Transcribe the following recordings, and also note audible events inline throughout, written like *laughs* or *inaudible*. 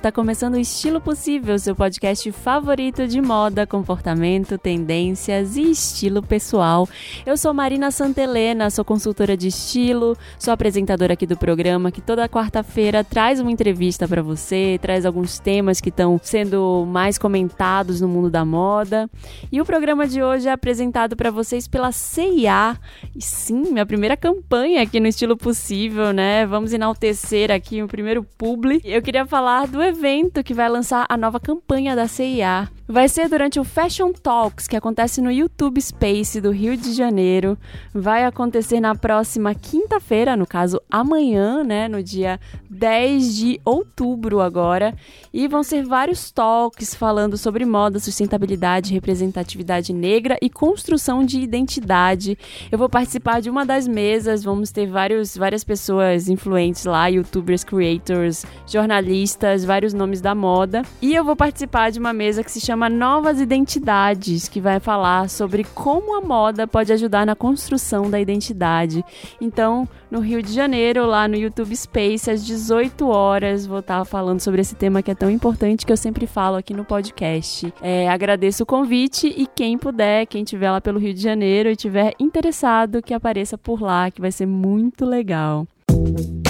Tá começando o Estilo Possível, seu podcast favorito de moda, comportamento, tendências e estilo pessoal. Eu sou Marina Santelena, sou consultora de estilo, sou apresentadora aqui do programa que toda quarta-feira traz uma entrevista para você, traz alguns temas que estão sendo mais comentados no mundo da moda. E o programa de hoje é apresentado para vocês pela CIA. E sim, minha primeira campanha aqui no Estilo Possível, né? Vamos enaltecer aqui o primeiro publi. Eu queria falar do evento que vai lançar a nova campanha da CIA. Vai ser durante o Fashion Talks, que acontece no YouTube Space do Rio de Janeiro. Vai acontecer na próxima quinta-feira, no caso amanhã, né, no dia 10 de outubro agora, e vão ser vários talks falando sobre moda, sustentabilidade, representatividade negra e construção de identidade. Eu vou participar de uma das mesas, vamos ter vários, várias pessoas influentes lá, youtubers, creators, jornalistas, vários nomes da moda, e eu vou participar de uma mesa que se chama chama Novas Identidades, que vai falar sobre como a moda pode ajudar na construção da identidade. Então, no Rio de Janeiro, lá no YouTube Space, às 18 horas, vou estar falando sobre esse tema que é tão importante que eu sempre falo aqui no podcast. É, agradeço o convite e quem puder, quem estiver lá pelo Rio de Janeiro e tiver interessado, que apareça por lá, que vai ser muito legal. E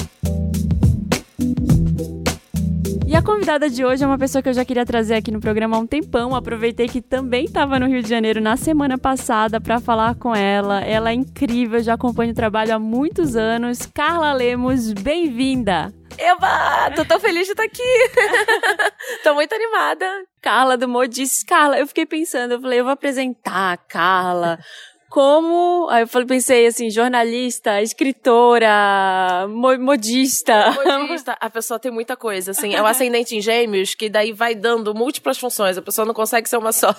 convidada de hoje é uma pessoa que eu já queria trazer aqui no programa há um tempão. Aproveitei que também estava no Rio de Janeiro na semana passada para falar com ela. Ela é incrível, já acompanho o trabalho há muitos anos. Carla Lemos, bem-vinda! Eva, tô tão feliz de estar aqui. *laughs* tô muito animada. Carla do Modis. Carla, eu fiquei pensando, eu falei, eu vou apresentar a Carla como. Aí eu falei, pensei assim, jornalista, escritora, mo modista. Modista, a pessoa tem muita coisa, assim. É um ascendente em gêmeos que daí vai dando múltiplas funções. A pessoa não consegue ser uma só.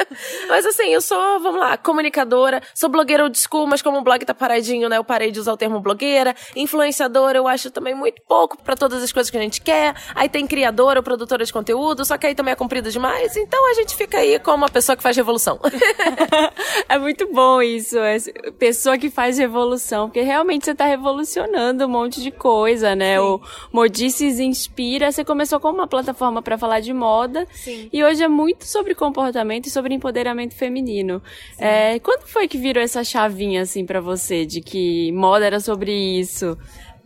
*laughs* mas assim, eu sou, vamos lá, comunicadora, sou blogueira old school, mas como o blog tá paradinho, né? Eu parei de usar o termo blogueira. Influenciadora, eu acho também muito pouco para todas as coisas que a gente quer. Aí tem criadora, produtora de conteúdo, só que aí também é comprido demais. Então a gente fica aí como uma pessoa que faz revolução. *laughs* é muito bom isso, é pessoa que faz revolução, porque realmente você está revolucionando um monte de coisa, né? Sim. O Modices Inspira, você começou com uma plataforma para falar de moda, Sim. e hoje é muito sobre comportamento e sobre empoderamento feminino. É, quando foi que virou essa chavinha assim para você de que moda era sobre isso?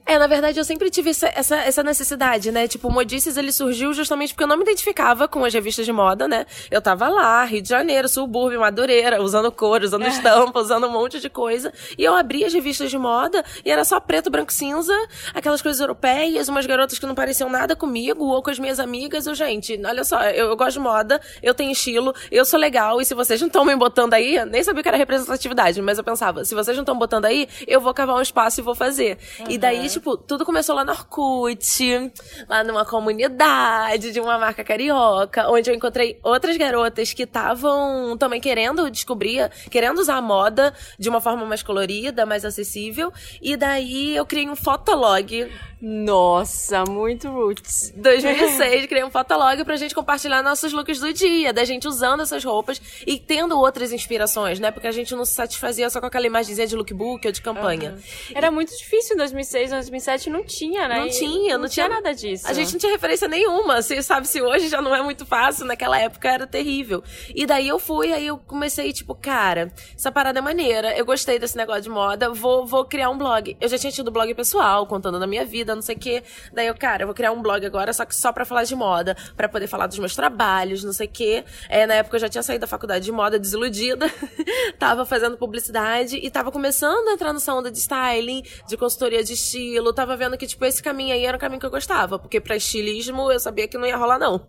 É, na verdade, eu sempre tive essa, essa, essa, necessidade, né? Tipo, o Modices, ele surgiu justamente porque eu não me identificava com as revistas de moda, né? Eu tava lá, Rio de Janeiro, subúrbio, Madureira, usando cor, usando é. estampa, usando um monte de coisa. E eu abri as revistas de moda e era só preto, branco, cinza, aquelas coisas europeias, umas garotas que não pareciam nada comigo ou com as minhas amigas. Eu, gente, olha só, eu, eu gosto de moda, eu tenho estilo, eu sou legal e se vocês não estão me botando aí, nem sabia que era representatividade, mas eu pensava, se vocês não estão botando aí, eu vou cavar um espaço e vou fazer. Uhum. E daí, tipo, tudo começou lá no Orkut, lá numa comunidade de uma marca carioca, onde eu encontrei outras garotas que estavam também querendo descobrir, querendo usar a moda de uma forma mais colorida, mais acessível. E daí eu criei um fotolog nossa, muito roots. 2006, criei um fotolog pra gente compartilhar nossos looks do dia, da gente usando essas roupas e tendo outras inspirações, né? Porque a gente não se satisfazia só com aquela imagenzinha de lookbook ou de campanha. Uhum. Era muito difícil em 2006, 2007 não tinha, né? Não tinha, não, não tinha, tinha nada disso. A gente não tinha referência nenhuma. Você sabe se hoje já não é muito fácil, naquela época era terrível. E daí eu fui, aí eu comecei tipo, cara, essa parada é maneira, eu gostei desse negócio de moda, vou, vou criar um blog. Eu já tinha tido blog pessoal, contando da minha vida, não sei o quê. Daí eu, cara, eu vou criar um blog agora, só que só pra falar de moda, para poder falar dos meus trabalhos, não sei o quê. É, na época eu já tinha saído da faculdade de moda, desiludida. *laughs* tava fazendo publicidade e tava começando a entrar nessa onda de styling, de consultoria de estilo. Tava vendo que, tipo, esse caminho aí era o caminho que eu gostava. Porque pra estilismo eu sabia que não ia rolar, não.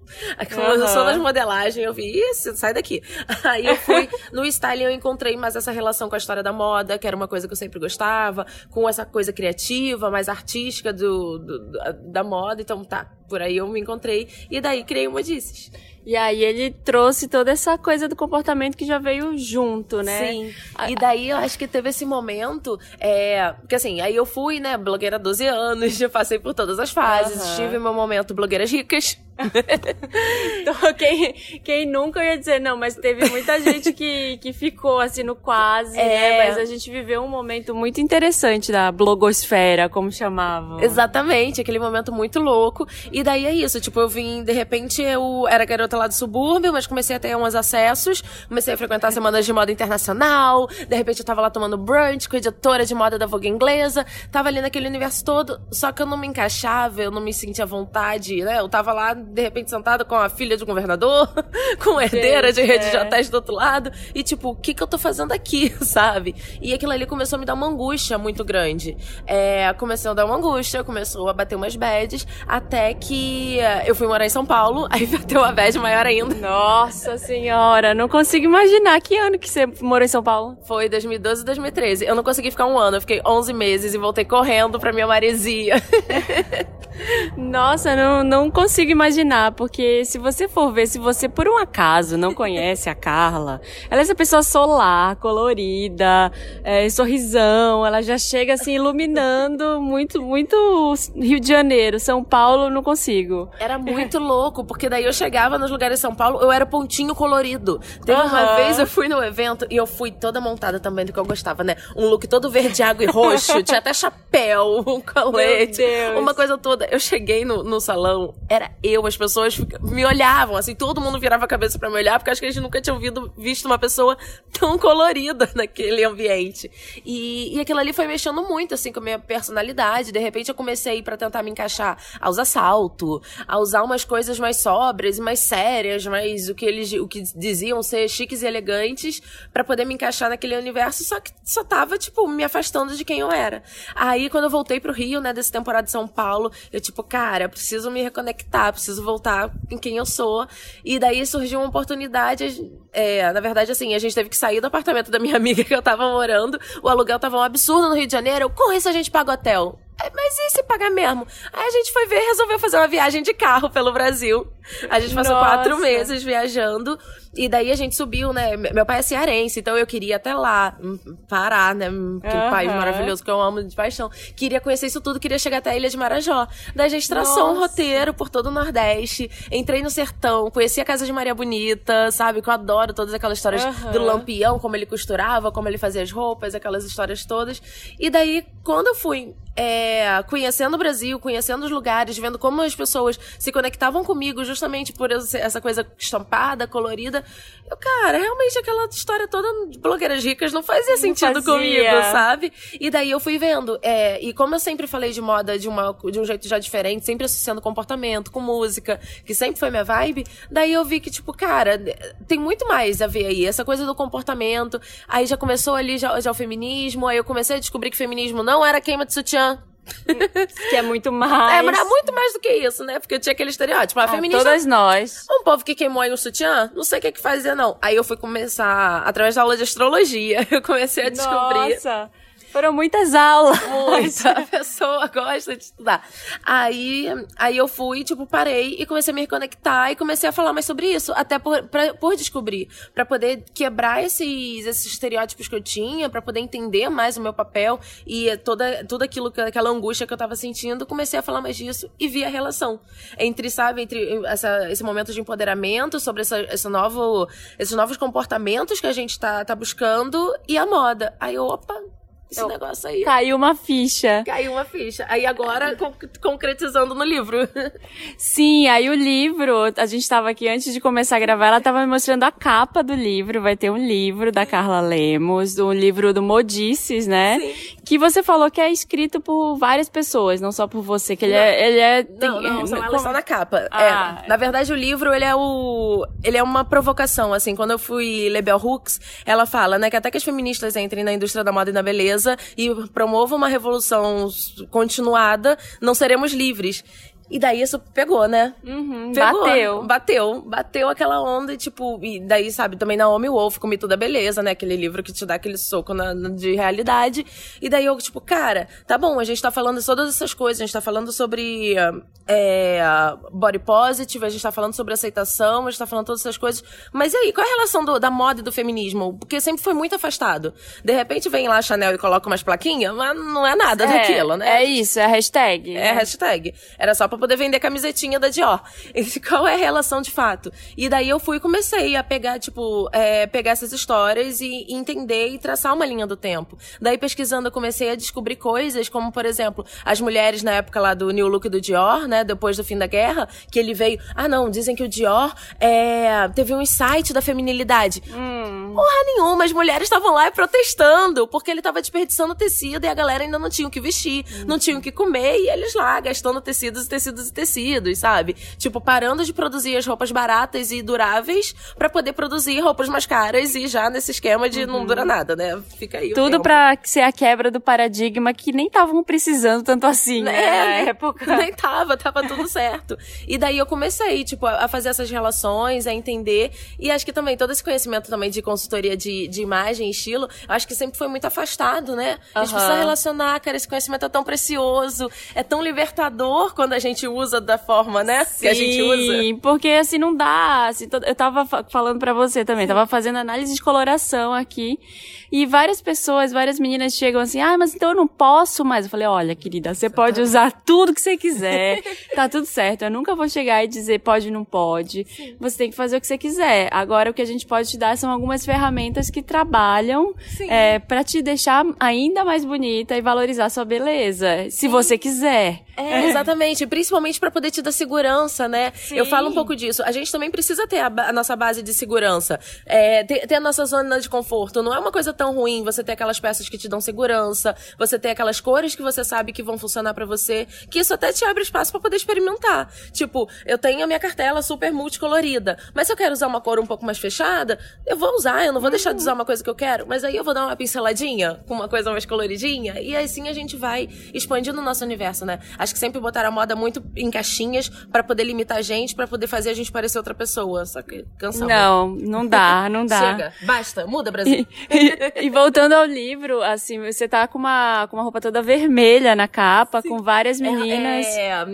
Como uhum. eu sou das modelagens, eu vi, isso, sai daqui. *laughs* Aí eu fui no styling, eu encontrei mais essa relação com a história da moda, que era uma coisa que eu sempre gostava, com essa coisa criativa, mais artística do, do da moda, então tá, por aí eu me encontrei e daí criei uma Disses. E aí ele trouxe toda essa coisa do comportamento que já veio junto, né? Sim. E daí eu acho que teve esse momento, é, porque assim, aí eu fui, né, blogueira há 12 anos, *laughs* já passei por todas as fases, uhum. tive meu momento blogueiras ricas *laughs* então, quem, quem nunca ia dizer, não, mas teve muita gente que, que ficou assim no quase, né? é. né? Mas a gente viveu um momento muito interessante da blogosfera, como chamavam. Exatamente, aquele momento muito louco. E daí é isso, tipo, eu vim, de repente, eu era garota lá do subúrbio, mas comecei a ter uns acessos, comecei a frequentar semanas de moda internacional, de repente eu tava lá tomando brunch com a editora de moda da Vogue inglesa, tava ali naquele universo todo, só que eu não me encaixava, eu não me sentia à vontade, né? Eu tava lá de repente sentada com a filha do governador, *laughs* com herdeira de rede é. de hotéis do outro lado, e tipo, o que que eu tô fazendo aqui, *laughs* sabe? E aquilo ali começou a me dar uma angústia muito grande. É, começou a dar uma angústia, começou a bater umas bads, até que eh, eu fui morar em São Paulo, *laughs* aí bateu uma bad maior ainda. Nossa senhora, não consigo imaginar que ano que você morou em São Paulo. Foi 2012 2013. Eu não consegui ficar um ano, eu fiquei 11 meses e voltei correndo pra minha maresia. *laughs* Nossa, não, não consigo imaginar, porque se você for ver, se você por um acaso não conhece a Carla, ela é essa pessoa solar, colorida, é, sorrisão, ela já chega assim iluminando muito, muito Rio de Janeiro, São Paulo, não consigo. Era muito louco, porque daí eu chegava nos lugares de São Paulo, eu era pontinho colorido. Teve uhum. uma vez eu fui no evento e eu fui toda montada também do que eu gostava, né? Um look todo verde, água e roxo, tinha até chapéu, *laughs* um colete, uma coisa toda. Eu cheguei no, no salão, era eu, as pessoas me olhavam, assim, todo mundo virava a cabeça para me olhar, porque acho que a gente nunca tinha ouvido, visto uma pessoa tão colorida *laughs* naquele ambiente. E, e aquilo ali foi mexendo muito, assim, com a minha personalidade. De repente eu comecei para tentar me encaixar a usar salto, a usar umas coisas mais sóbrias e mais sérias, mais o que eles o que diziam ser chiques e elegantes para poder me encaixar naquele universo, só que só tava, tipo, me afastando de quem eu era. Aí, quando eu voltei pro Rio, né, dessa temporada de São Paulo, eu, tipo, cara, preciso me reconectar, preciso voltar em quem eu sou. E daí surgiu uma oportunidade, é, na verdade, assim, a gente teve que sair do apartamento da minha *laughs* amiga que eu tava morando, o aluguel tava um absurdo no Rio de Janeiro, com isso a gente paga hotel. É, mas e se pagar mesmo? Aí a gente foi ver resolveu fazer uma viagem de carro pelo Brasil. A gente passou Nossa. quatro meses viajando. E daí a gente subiu, né? Meu pai é cearense, então eu queria até lá, hum, parar, né? Aquele uhum. país maravilhoso que eu amo de paixão. Queria conhecer isso tudo, queria chegar até a Ilha de Marajó. Daí a gente traçou Nossa. um roteiro por todo o Nordeste. Entrei no sertão, conheci a casa de Maria Bonita, sabe? Que eu adoro todas aquelas histórias uhum. do Lampião, como ele costurava, como ele fazia as roupas, aquelas histórias todas. E daí, quando eu fui é, conhecendo o Brasil, conhecendo os lugares, vendo como as pessoas se conectavam comigo justamente por essa coisa estampada, colorida. Eu, cara, realmente aquela história toda de blogueiras ricas não fazia não sentido fazia. comigo, sabe? E daí eu fui vendo. É, e como eu sempre falei de moda de, uma, de um jeito já diferente, sempre associando comportamento com música, que sempre foi minha vibe, daí eu vi que, tipo, cara, tem muito mais a ver aí. Essa coisa do comportamento. Aí já começou ali já, já o feminismo, aí eu comecei a descobrir que feminismo não era queima de sutiã *laughs* que é muito mais. É, mas é muito mais do que isso, né? Porque eu tinha aquele estereótipo. A ah, feminista. Todas nós. Um povo que queimou aí o sutiã, não sei o que, que fazer, não. Aí eu fui começar, através da aula de astrologia, *laughs* eu comecei a descobrir. Nossa! Foram muitas aulas. Muita. *laughs* A pessoa gosta de estudar. Aí, aí eu fui, tipo, parei e comecei a me reconectar e comecei a falar mais sobre isso. Até por, pra, por descobrir. para poder quebrar esses, esses estereótipos que eu tinha, para poder entender mais o meu papel e toda, tudo aquilo, aquela angústia que eu tava sentindo. Comecei a falar mais disso e vi a relação. Entre, sabe, entre essa, esse momento de empoderamento, sobre essa, esse novo, esses novos comportamentos que a gente tá, tá buscando e a moda. Aí, opa, esse eu, negócio aí. Caiu uma ficha. Caiu uma ficha. Aí agora, con concretizando no livro. *laughs* Sim, aí o livro, a gente tava aqui antes de começar a gravar, ela tava me mostrando a capa do livro. Vai ter um livro da Carla Lemos, um livro do Modices, né? Sim. Que você falou que é escrito por várias pessoas, não só por você, que ele é, não. é. Ele é tem, não, não, são elas só na capa. Ah, é, na verdade, o livro, ele é o. Ele é uma provocação, assim. Quando eu fui ler Bell Hooks, ela fala, né, que até que as feministas entrem na indústria da moda e da beleza e promova uma revolução continuada, não seremos livres. E daí isso pegou, né? Uhum, pegou, bateu. Bateu. Bateu aquela onda e, tipo, e daí, sabe, também Naomi Wolf, Comi é Beleza, né? Aquele livro que te dá aquele soco na, na, de realidade. E daí eu, tipo, cara, tá bom, a gente tá falando de todas essas coisas, a gente tá falando sobre é, body positive, a gente tá falando sobre aceitação, a gente tá falando todas essas coisas. Mas e aí, qual é a relação do, da moda e do feminismo? Porque sempre foi muito afastado. De repente vem lá a Chanel e coloca umas plaquinhas, mas não é nada é, daquilo, né? É isso, é a hashtag. É hashtag. Era só pra poder vender camisetinha da Dior. *laughs* E qual é a relação de fato? E daí eu fui e comecei a pegar, tipo, é, pegar essas histórias e, e entender e traçar uma linha do tempo. Daí pesquisando eu comecei a descobrir coisas como, por exemplo, as mulheres na época lá do New Look do Dior, né, depois do fim da guerra, que ele veio, ah não, dizem que o Dior é, teve um insight da feminilidade. Hum. Porra nenhuma, as mulheres estavam lá protestando, porque ele tava desperdiçando tecido e a galera ainda não tinha o que vestir, hum. não tinha o que comer e eles lá gastando tecidos e tecidos e tecidos, sabe? Tipo, parando de produzir as roupas baratas e duráveis para poder produzir roupas mais caras e já nesse esquema de uhum. não dura nada, né? Fica aí. Tudo pra ser a quebra do paradigma que nem estavam precisando tanto assim, né? É, na época. Nem tava, tava tudo certo. E daí eu comecei, tipo, a fazer essas relações, a entender. E acho que também todo esse conhecimento também de consultoria de, de imagem e estilo, acho que sempre foi muito afastado, né? A gente uhum. precisa relacionar, cara, esse conhecimento é tão precioso, é tão libertador quando a gente usa da forma, né? Sim, que a gente usa. Sim, porque assim não dá. Assim, eu tava falando para você também, tava fazendo análise de coloração aqui. E várias pessoas, várias meninas chegam assim, ah, mas então eu não posso mais. Eu falei, olha, querida, você pode usar tudo que você quiser, *laughs* tá tudo certo. Eu nunca vou chegar e dizer pode ou não pode. Sim. Você tem que fazer o que você quiser. Agora, o que a gente pode te dar são algumas ferramentas que trabalham é, para te deixar ainda mais bonita e valorizar sua beleza, se Sim. você quiser. É, exatamente. Principalmente para poder te dar segurança, né? Sim. Eu falo um pouco disso. A gente também precisa ter a, a nossa base de segurança. É, ter, ter, a nossa zona de conforto. Não é uma coisa tão ruim você ter aquelas peças que te dão segurança, você ter aquelas cores que você sabe que vão funcionar para você, que isso até te abre espaço para poder experimentar. Tipo, eu tenho a minha cartela super multicolorida, mas se eu quero usar uma cor um pouco mais fechada, eu vou usar, eu não vou deixar de usar uma coisa que eu quero, mas aí eu vou dar uma pinceladinha com uma coisa mais coloridinha, e assim a gente vai expandindo o nosso universo, né? Acho que sempre botaram a moda muito em caixinhas para poder limitar a gente, para poder fazer a gente parecer outra pessoa. Só que cansamos. Não, não dá, *laughs* não dá. Chega, basta, muda, Brasil. E, e, voltando ao livro, assim, você tá com uma, com uma roupa toda vermelha na capa, Sim. com várias é, meninas. É, é,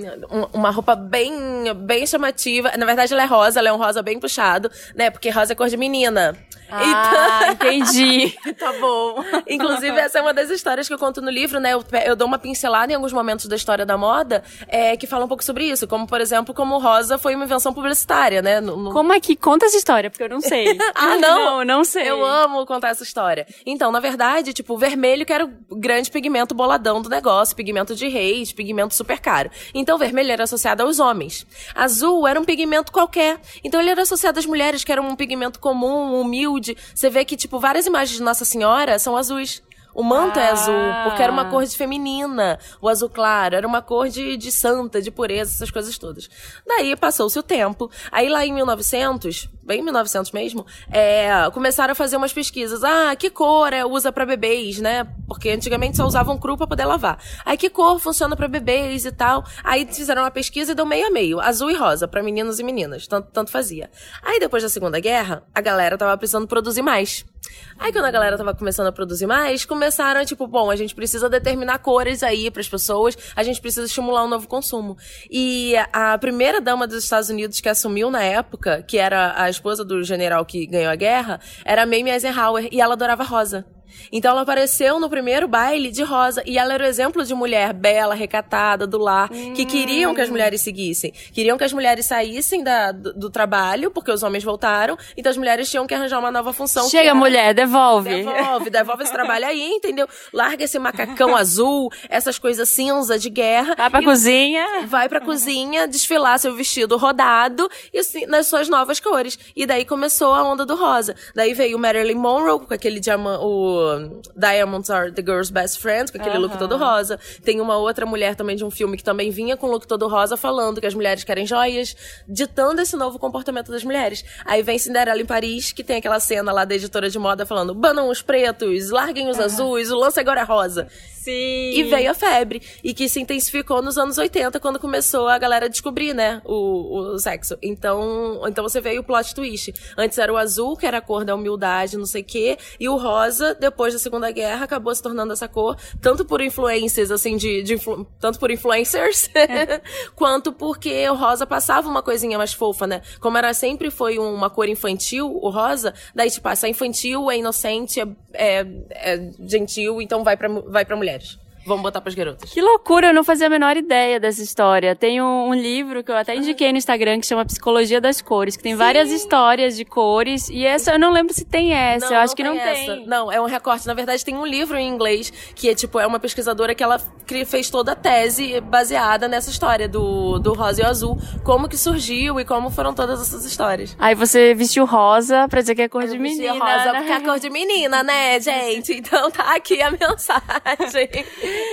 uma roupa bem, bem chamativa. Na verdade, ela é rosa, ela é um rosa bem puxado, né? Porque rosa é cor de menina. Ah, então... entendi. *laughs* tá bom. Inclusive, essa é uma das histórias que eu conto no livro, né? Eu, eu dou uma pincelada em alguns momentos da história da moda é, que fala um pouco sobre isso. Como, por exemplo, como rosa foi uma invenção publicitária, né? No, no... Como é que conta essa história? Porque eu não sei. *laughs* ah, não? Não, não sei. Eu amo contar essa história. Então, na verdade, tipo, o vermelho que era o grande pigmento boladão do negócio, pigmento de reis, pigmento super caro. Então, o vermelho era associado aos homens. Azul era um pigmento qualquer. Então, ele era associado às mulheres, que era um pigmento comum, humilde, você vê que, tipo, várias imagens de Nossa Senhora são azuis. O manto ah. é azul, porque era uma cor de feminina. O azul claro era uma cor de, de santa, de pureza, essas coisas todas. Daí passou-se o tempo. Aí lá em 1900, bem 1900 mesmo, é, começaram a fazer umas pesquisas. Ah, que cor é, usa para bebês, né? Porque antigamente só usavam cru para poder lavar. Aí que cor funciona para bebês e tal. Aí fizeram uma pesquisa e deu meio a meio, azul e rosa para meninos e meninas, tanto, tanto fazia. Aí depois da Segunda Guerra, a galera tava precisando produzir mais. Aí quando a galera tava começando a produzir mais, começaram, tipo, bom, a gente precisa determinar cores aí para as pessoas, a gente precisa estimular um novo consumo. E a primeira dama dos Estados Unidos que assumiu na época, que era a esposa do general que ganhou a guerra, era Mamie Eisenhower, e ela adorava rosa. Então ela apareceu no primeiro baile de rosa e ela era o exemplo de mulher bela, recatada, do lar, hum. que queriam que as mulheres seguissem. Queriam que as mulheres saíssem da, do, do, trabalho, porque os homens voltaram, então as mulheres tinham que arranjar uma nova função. Chega, era... mulher, devolve. Devolve, devolve esse trabalho aí, entendeu? Larga esse macacão azul, essas coisas cinza de guerra. Vai pra cozinha. Vai pra cozinha, desfilar seu vestido rodado e assim, nas suas novas cores. E daí começou a onda do rosa. Daí veio o Marilyn Monroe com aquele diamante, o Diamonds Are the Girl's Best Friend, com aquele look todo rosa. Tem uma outra mulher também de um filme que também vinha com look todo rosa, falando que as mulheres querem joias, ditando esse novo comportamento das mulheres. Aí vem Cinderela em Paris, que tem aquela cena lá da editora de moda falando: banam os pretos, larguem os azuis, o lance agora é rosa. Sim. E veio a febre. E que se intensificou nos anos 80, quando começou a galera a descobrir, né, o, o sexo. Então, então você veio o plot twist. Antes era o azul, que era a cor da humildade, não sei o quê, e o rosa, depois da Segunda Guerra, acabou se tornando essa cor, tanto por influências, assim, de, de influ... tanto por influencers, *laughs* quanto porque o rosa passava uma coisinha mais fofa, né? Como era sempre foi uma cor infantil, o rosa, daí, tipo, essa infantil, é inocente, é, é, é gentil, então vai pra, vai pra mulheres. Vamos botar pras garotas. Que loucura, eu não fazia a menor ideia dessa história. Tem um, um livro que eu até indiquei no Instagram que chama Psicologia das Cores, que tem Sim. várias histórias de cores. E essa eu não lembro se tem essa, não, eu acho que não tem. Essa. Não, é um recorte. Na verdade, tem um livro em inglês que é tipo, é uma pesquisadora que ela fez toda a tese baseada nessa história do, do rosa e azul, como que surgiu e como foram todas essas histórias. Aí você vestiu rosa pra dizer que é cor de menina. rosa né? porque é cor de menina, né, gente? Então tá aqui a *laughs* mensagem.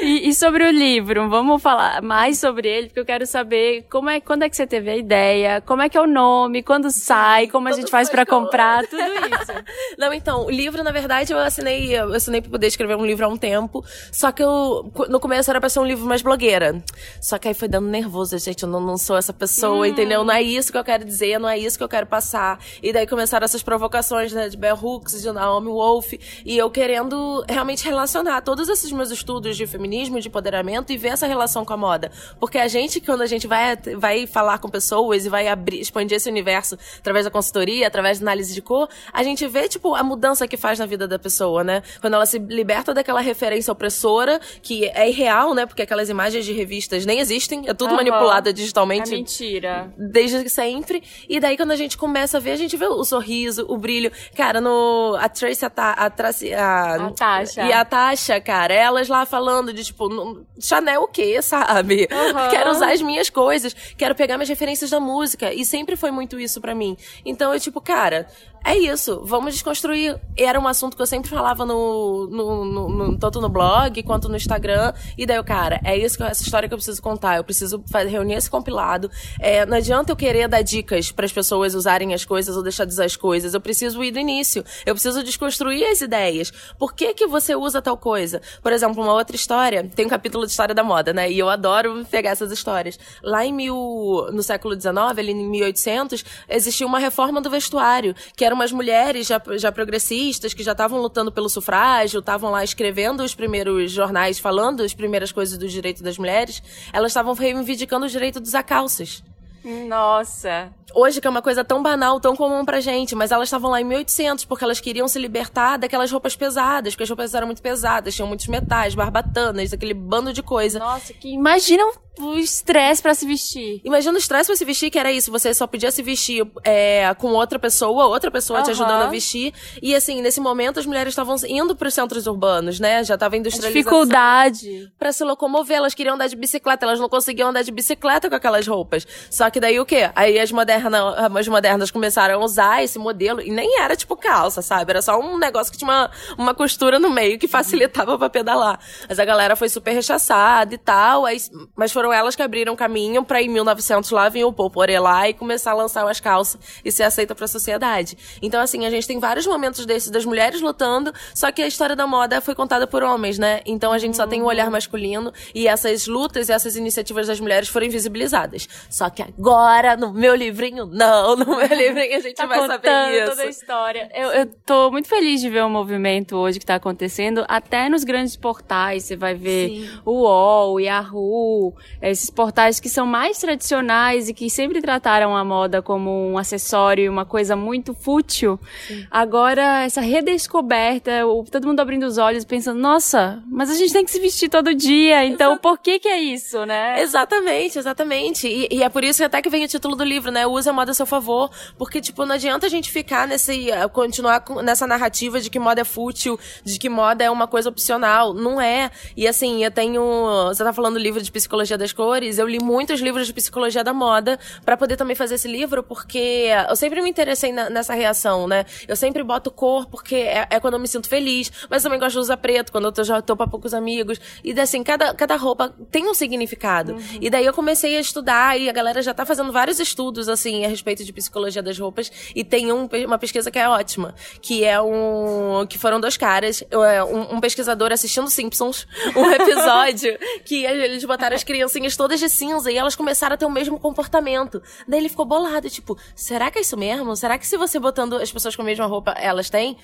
E, e, sobre o livro, vamos falar mais sobre ele, porque eu quero saber como é, quando é que você teve a ideia, como é que é o nome, quando sai, como a gente faz para comprar, tudo isso. *laughs* Não, então, o livro, na verdade, eu assinei, eu assinei pra poder escrever um livro há um tempo, só que eu, no começo era pra ser um livro mais blogueira. Só que aí foi dando nervoso, gente, eu não, não sou essa pessoa, hum. entendeu? Não é isso que eu quero dizer, não é isso que eu quero passar. E daí começaram essas provocações, né, de Bell Hooks, de Naomi Wolf, e eu querendo realmente relacionar todos esses meus estudos de feminismo, de empoderamento e ver essa relação com a moda. Porque a gente, quando a gente vai, vai falar com pessoas e vai abrir, expandir esse universo através da consultoria, através da análise de cor, a gente vê, tipo, a mudança que faz na vida da pessoa, né? Quando ela se liberta daquela referência opressora, que é irreal, né? Porque aquelas imagens de revistas nem existem, é tudo uhum. manipulado digitalmente. É mentira. Desde sempre. E daí, quando a gente começa a ver, a gente vê o sorriso, o brilho. Cara, no. A Tracy, a, a, Tracy, a, a Tasha. E a Tasha, cara, elas lá falando de, tipo, Chanel o quê, sabe? Uhum. *laughs* Quero usar as minhas coisas, quero pegar minhas referências da música. E sempre foi muito isso para mim. Então eu, tipo, cara, é isso, vamos desconstruir. Era um assunto que eu sempre falava no, no, no, no tanto no blog quanto no Instagram. E daí, cara, é isso que essa história que eu preciso contar. Eu preciso fazer, reunir esse compilado. É, não adianta eu querer dar dicas para as pessoas usarem as coisas ou deixar de usar as coisas. Eu preciso ir do início. Eu preciso desconstruir as ideias. Por que que você usa tal coisa? Por exemplo, uma outra história, tem um capítulo de história da moda, né? E eu adoro pegar essas histórias. Lá em mil, no século XIX, ali em 1800, existiu uma reforma do vestuário, que era umas mulheres já, já progressistas que já estavam lutando pelo sufrágio, estavam lá escrevendo os primeiros jornais falando as primeiras coisas do direito das mulheres, elas estavam reivindicando o direito dos acalços. Nossa. Hoje, que é uma coisa tão banal, tão comum pra gente, mas elas estavam lá em 1800 porque elas queriam se libertar daquelas roupas pesadas, porque as roupas eram muito pesadas, tinham muitos metais, barbatanas, aquele bando de coisa. Nossa, que imagina o estresse para se vestir. Imagina o estresse para se vestir, que era isso, você só podia se vestir é, com outra pessoa, outra pessoa uhum. te ajudando a vestir. E assim, nesse momento as mulheres estavam indo para os centros urbanos, né? Já tava industrialização. dificuldade. Para se locomover, elas queriam andar de bicicleta, elas não conseguiam andar de bicicleta com aquelas roupas. Só que daí o quê? Aí as modernas, as modernas começaram a usar esse modelo e nem era tipo calça, sabe? Era só um negócio que tinha uma, uma costura no meio que *laughs* facilitava para pedalar. Mas a galera foi super rechaçada e tal, aí, mas foram elas que abriram caminho para em 1900 lá vir o lá e começar a lançar as calças e ser aceita para a sociedade. Então assim, a gente tem vários momentos desses das mulheres lutando, só que a história da moda foi contada por homens, né? Então a gente só tem um olhar masculino e essas lutas e essas iniciativas das mulheres foram invisibilizadas. Só que agora no meu livrinho não, no meu *laughs* livrinho a gente tá vai saber isso. toda a história. Eu, eu tô muito feliz de ver o movimento hoje que tá acontecendo, até nos grandes portais, você vai ver Sim. o UOL, o Yahoo, esses portais que são mais tradicionais e que sempre trataram a moda como um acessório e uma coisa muito fútil, Sim. agora essa redescoberta, todo mundo abrindo os olhos pensando, nossa, mas a gente tem que se vestir todo dia, então Exato. por que que é isso, né? Exatamente, exatamente. E, e, é por isso que até que vem o título do livro, né? Use a moda a seu favor, porque, tipo, não adianta a gente ficar nesse, eh, continuar nessa narrativa de que moda é fútil, de que moda é uma coisa opcional. Não é. E assim, eu tenho, você tá falando do livro de psicologia da das cores, eu li muitos livros de psicologia da moda para poder também fazer esse livro, porque eu sempre me interessei na, nessa reação, né? Eu sempre boto cor porque é, é, quando eu me sinto feliz, mas eu também gosto de usar preto quando eu tô, já tô pra poucos amigos. E assim, cada, cada roupa tem um significado. Uhum. E daí eu comecei a estudar e a galera já tá fazendo vários estudos, assim, a respeito de psicologia das roupas. E tem um, uma pesquisa que é ótima, que é um. que foram dois caras, é, um, um pesquisador assistindo Simpsons, *laughs* um episódio que eles botaram as criancinhas todas de cinza e elas começaram a ter o mesmo comportamento. Daí ele ficou bolado, tipo, será que é isso mesmo? Será que se você botando as pessoas com a mesma roupa, elas têm?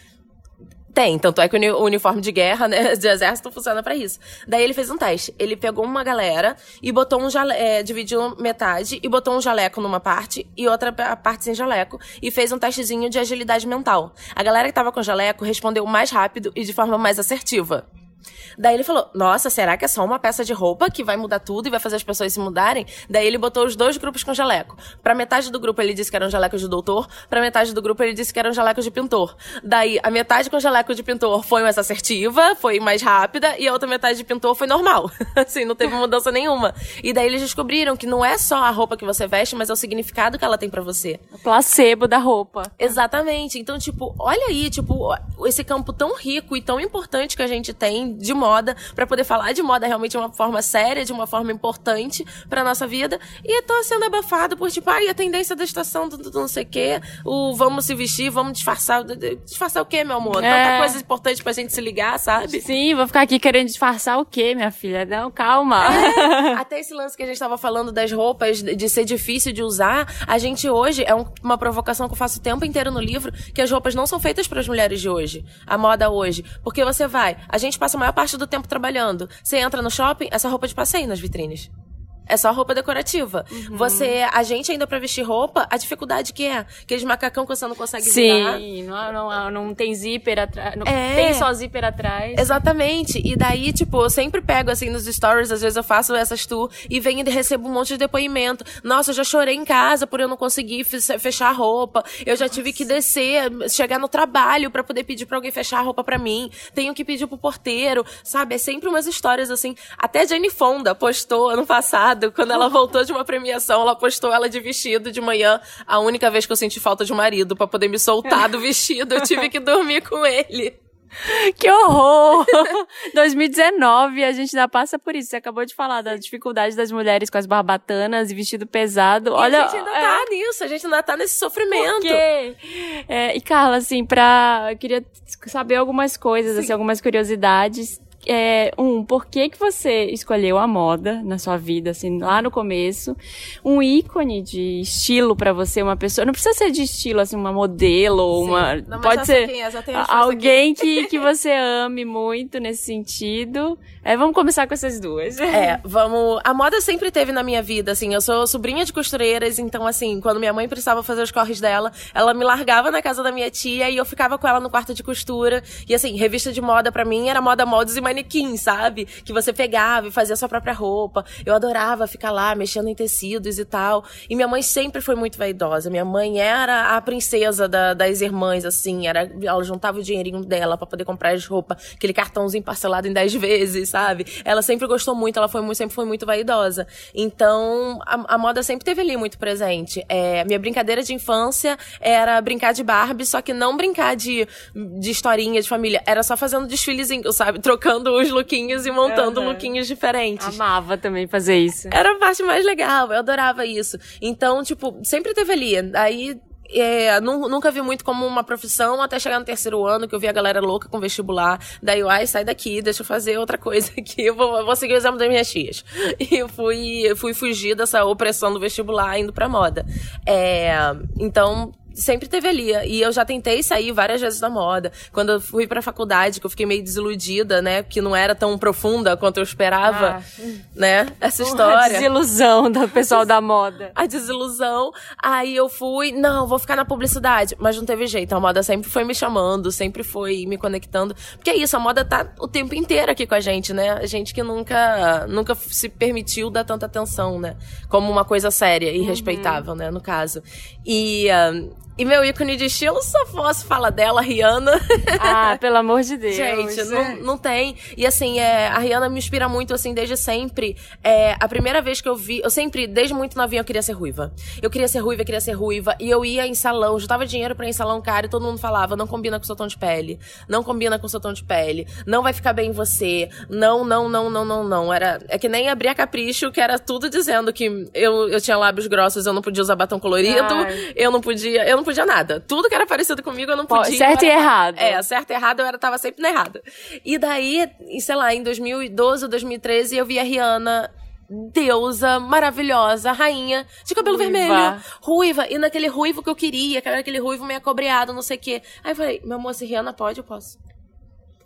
Tem, tanto é que o uniforme de guerra, né, *laughs* de exército funciona para isso. Daí ele fez um teste. Ele pegou uma galera e botou um jaleco, é, dividiu metade e botou um jaleco numa parte e outra parte sem jaleco e fez um testezinho de agilidade mental. A galera que tava com jaleco respondeu mais rápido e de forma mais assertiva. Daí ele falou: Nossa, será que é só uma peça de roupa que vai mudar tudo e vai fazer as pessoas se mudarem? Daí ele botou os dois grupos com jaleco. Pra metade do grupo ele disse que eram jalecos de doutor, pra metade do grupo ele disse que eram jalecos de pintor. Daí a metade com jaleco de pintor foi mais assertiva, foi mais rápida, e a outra metade de pintor foi normal. *laughs* assim, não teve mudança nenhuma. E daí eles descobriram que não é só a roupa que você veste, mas é o significado que ela tem para você. O placebo da roupa. Exatamente. Então, tipo, olha aí, tipo, esse campo tão rico e tão importante que a gente tem de moda para poder falar de moda realmente de uma forma séria, de uma forma importante para nossa vida. E tá sendo abafado por tipo, ai, a tendência da estação do, do, do não sei o quê, o vamos se vestir, vamos disfarçar. Disfarçar o quê, meu amor? É. Tanta coisa importante pra gente se ligar, sabe? Sim, vou ficar aqui querendo disfarçar o quê, minha filha? Não, calma. É. *laughs* Até esse lance que a gente tava falando das roupas, de ser difícil de usar, a gente hoje, é um, uma provocação que eu faço o tempo inteiro no livro, que as roupas não são feitas para as mulheres de hoje. A moda hoje. Porque você vai, a gente passa a maior parte do tempo trabalhando. Você entra no shopping, essa roupa de passeio nas vitrines. É só roupa decorativa. Uhum. Você, a gente ainda pra vestir roupa, a dificuldade que é. Aqueles macacão que você não consegue Sim, Sim, não, não, não tem zíper atrás. Não é. tem só zíper atrás. Exatamente. E daí, tipo, eu sempre pego assim nos stories, às vezes eu faço essas tour e venho e recebo um monte de depoimento. Nossa, eu já chorei em casa por eu não conseguir fechar a roupa. Eu já Nossa. tive que descer, chegar no trabalho para poder pedir pra alguém fechar a roupa para mim. Tenho que pedir pro porteiro, sabe? É sempre umas histórias assim. Até Jane Fonda postou ano passado quando ela voltou de uma premiação, ela postou ela de vestido de manhã. A única vez que eu senti falta de um marido para poder me soltar do vestido, eu tive que dormir com ele. Que horror! *laughs* 2019, a gente ainda passa por isso. Você acabou de falar da dificuldade das mulheres com as barbatanas e vestido pesado. E Olha, a gente ainda é... tá nisso, a gente ainda tá nesse sofrimento. Por quê? É, e Carla, assim, pra. Eu queria saber algumas coisas, assim, algumas curiosidades é, um, por que que você escolheu a moda na sua vida, assim, lá no começo? Um ícone de estilo para você, uma pessoa, não precisa ser de estilo, assim, uma modelo, ou uma, não, pode ser é, alguém que, que você ame muito nesse sentido. É, vamos começar com essas duas. É, vamos, a moda sempre teve na minha vida, assim, eu sou sobrinha de costureiras, então, assim, quando minha mãe precisava fazer os corres dela, ela me largava na casa da minha tia e eu ficava com ela no quarto de costura, e assim, revista de moda para mim era moda moldes e manequim, sabe? Que você pegava e fazia sua própria roupa. Eu adorava ficar lá mexendo em tecidos e tal. E minha mãe sempre foi muito vaidosa. Minha mãe era a princesa da, das irmãs, assim. Era, ela juntava o dinheirinho dela para poder comprar as roupas, aquele cartãozinho parcelado em 10 *laughs* vezes, sabe? Ela sempre gostou muito, ela foi, sempre foi muito vaidosa. Então, a, a moda sempre teve ali muito presente. É, minha brincadeira de infância era brincar de Barbie, só que não brincar de, de historinha de família. Era só fazendo desfilezinho, sabe? Trocando os lookinhos e montando uhum. lookinhos diferentes. Amava também fazer isso. Era a parte mais legal, eu adorava isso. Então, tipo, sempre teve ali. Aí é, nunca vi muito como uma profissão até chegar no terceiro ano, que eu vi a galera louca com vestibular. Daí eu, ai, sai daqui, deixa eu fazer outra coisa *laughs* aqui, eu vou, eu vou seguir o exame das minhas tias. *laughs* E eu fui, fui fugir dessa opressão do vestibular indo pra moda. É, então, sempre teve ali. E eu já tentei sair várias vezes da moda. Quando eu fui pra faculdade, que eu fiquei meio desiludida, né? Que não era tão profunda quanto eu esperava, ah, né? Essa história. A desilusão do pessoal da moda. *laughs* A desilusão. Aí eu fui, não, vou ficar na publicidade. Mas não teve jeito. A moda sempre foi me chamando, sempre foi me conectando. Porque é isso, a moda tá o tempo inteiro aqui com a gente, né? A gente que nunca, nunca se permitiu dar tanta atenção, né? Como uma coisa séria e uhum. respeitável, né? No caso. E, uh, e meu ícone de estilo, só posso falar dela, Rihanna. *laughs* Ah, pelo amor de *laughs* Deus. Gente, não, não tem. E assim, é, a Rihanna me inspira muito, assim, desde sempre. É, a primeira vez que eu vi, eu sempre, desde muito novinha, eu queria ser ruiva. Eu queria ser ruiva, eu queria ser ruiva. E eu ia em salão, juntava dinheiro pra ir em salão caro e todo mundo falava: não combina com o seu tom de pele. Não combina com o seu tom de pele. Não vai ficar bem em você. Não, não, não, não, não, não. Era, é que nem abrir a capricho, que era tudo dizendo que eu, eu tinha lábios grossos, eu não podia usar batom colorido, Ai. eu não podia. Eu não podia nada. Tudo que era parecido comigo eu não podia. certo e errado. É, certo e errado eu era, tava sempre na errada. E daí, sei lá, em 2012 ou 2013, eu vi a Rihanna deusa, maravilhosa, rainha, de cabelo ruiva. vermelho, ruiva, e naquele ruivo que eu queria, que era aquele ruivo meio acobreado, não sei o quê. Aí eu falei, meu amor, se Rihanna pode, eu posso.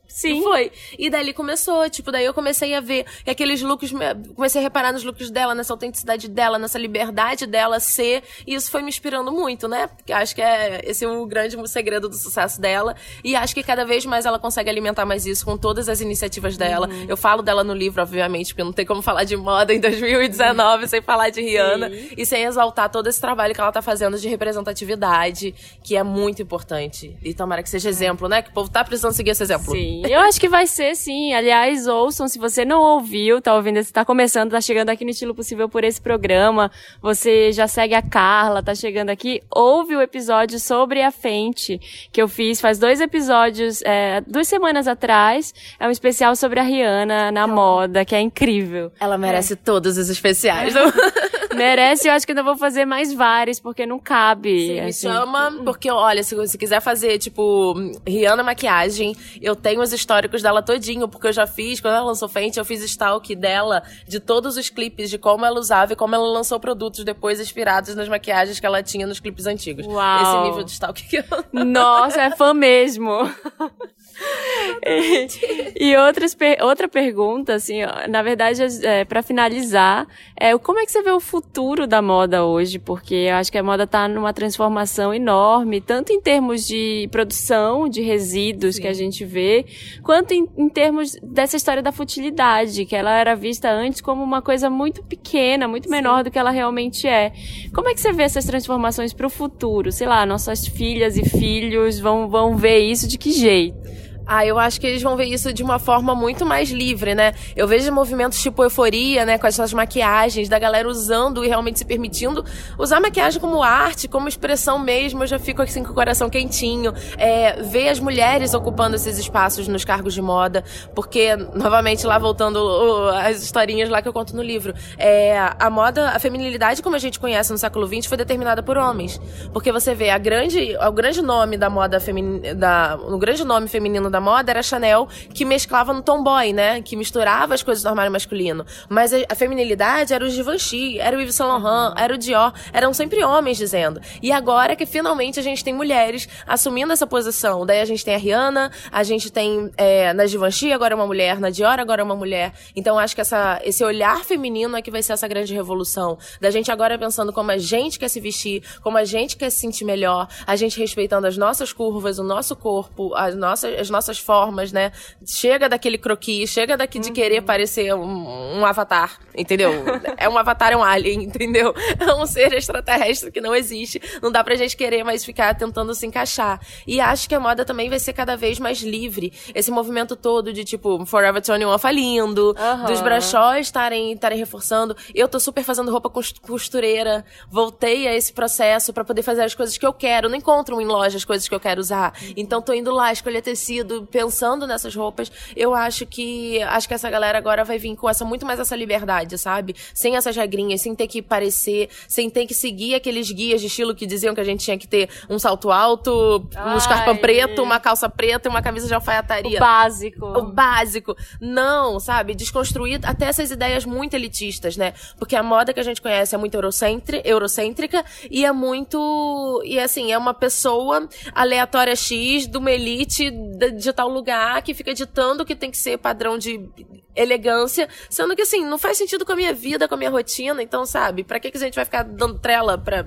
Sim. E foi. E dali começou, tipo, daí eu comecei a ver que aqueles looks, comecei a reparar nos looks dela, nessa autenticidade dela, nessa liberdade dela ser, e isso foi me inspirando muito, né? Porque acho que é esse é o grande segredo do sucesso dela, e acho que cada vez mais ela consegue alimentar mais isso com todas as iniciativas dela. Uhum. Eu falo dela no livro, obviamente, porque não tem como falar de moda em 2019 uhum. *laughs* sem falar de Rihanna Sim. e sem exaltar todo esse trabalho que ela tá fazendo de representatividade, que é muito importante. E tomara que seja exemplo, né? Que o povo tá precisando seguir esse exemplo. Sim, *laughs* eu acho que vai ser sim. Aliás, ouçam, se você não ouviu, tá ouvindo, você tá começando, tá chegando aqui no Estilo Possível por esse programa, você já segue a Carla, tá chegando aqui, ouve o episódio sobre a Fenty, que eu fiz faz dois episódios, é, duas semanas atrás. É um especial sobre a Rihanna na moda, que é incrível. Ela merece é. todos os especiais. *laughs* Merece, eu acho que ainda vou fazer mais vários, porque não cabe. Sim, assim. Me chama, porque olha, se você quiser fazer, tipo, Rihanna maquiagem, eu tenho os históricos dela todinho, porque eu já fiz, quando ela lançou Fenty, eu fiz stalk dela, de todos os clipes, de como ela usava e como ela lançou produtos depois inspirados nas maquiagens que ela tinha nos clipes antigos. Uau. Esse nível de stalk que eu... Nossa, é fã mesmo. *laughs* *laughs* e, e outras, outra pergunta, assim, ó, na verdade, é, para finalizar, é como é que você vê o futuro da moda hoje? Porque eu acho que a moda está numa transformação enorme, tanto em termos de produção de resíduos Sim. que a gente vê, quanto em, em, termos dessa história da futilidade, que ela era vista antes como uma coisa muito pequena, muito menor Sim. do que ela realmente é. Como é que você vê essas transformações para o futuro? Sei lá, nossas filhas e filhos vão, vão ver isso de que jeito? Ah, eu acho que eles vão ver isso de uma forma muito mais livre, né? Eu vejo movimentos tipo euforia, né? Com as suas maquiagens, da galera usando e realmente se permitindo usar maquiagem como arte, como expressão mesmo. Eu já fico assim com o coração quentinho. É, ver as mulheres ocupando esses espaços nos cargos de moda, porque, novamente, lá voltando as historinhas lá que eu conto no livro, é, a moda, a feminilidade como a gente conhece no século XX foi determinada por homens. Porque você vê a grande, o grande nome da moda feminina, o grande nome feminino da da moda era a Chanel, que mesclava no tomboy, né? Que misturava as coisas do armário masculino. Mas a, a feminilidade era o Givenchy, era o Yves Saint Laurent, era o Dior. Eram sempre homens dizendo. E agora que finalmente a gente tem mulheres assumindo essa posição. Daí a gente tem a Rihanna, a gente tem é, na Givenchy agora é uma mulher, na Dior agora é uma mulher. Então acho que essa, esse olhar feminino é que vai ser essa grande revolução. Da gente agora pensando como a gente quer se vestir, como a gente quer se sentir melhor, a gente respeitando as nossas curvas, o nosso corpo, as nossas, as nossas nossas formas, né? Chega daquele croquis, chega daqui de querer uhum. parecer um, um, avatar, entendeu? *laughs* é um avatar, é um alien, entendeu? É um ser extraterrestre que não existe. Não dá pra gente querer mais ficar tentando se encaixar. E acho que a moda também vai ser cada vez mais livre. Esse movimento todo de, tipo, Forever 21 falindo, uhum. dos brachós estarem reforçando. Eu tô super fazendo roupa costureira. Voltei a esse processo para poder fazer as coisas que eu quero. Não encontro em loja as coisas que eu quero usar. Uhum. Então tô indo lá escolher tecido, pensando nessas roupas, eu acho que acho que essa galera agora vai vir com essa muito mais essa liberdade, sabe? Sem essas regrinhas, sem ter que parecer, sem ter que seguir aqueles guias de estilo que diziam que a gente tinha que ter um salto alto, Ai. um escarpão preto, uma calça preta e uma camisa de alfaiataria. O básico. O básico. Não, sabe? Desconstruir até essas ideias muito elitistas, né? Porque a moda que a gente conhece é muito eurocêntrica e é muito. E assim, é uma pessoa aleatória X de uma elite de de tal lugar que fica ditando que tem que ser padrão de elegância, sendo que assim, não faz sentido com a minha vida, com a minha rotina, então, sabe, pra que, que a gente vai ficar dando trela pra,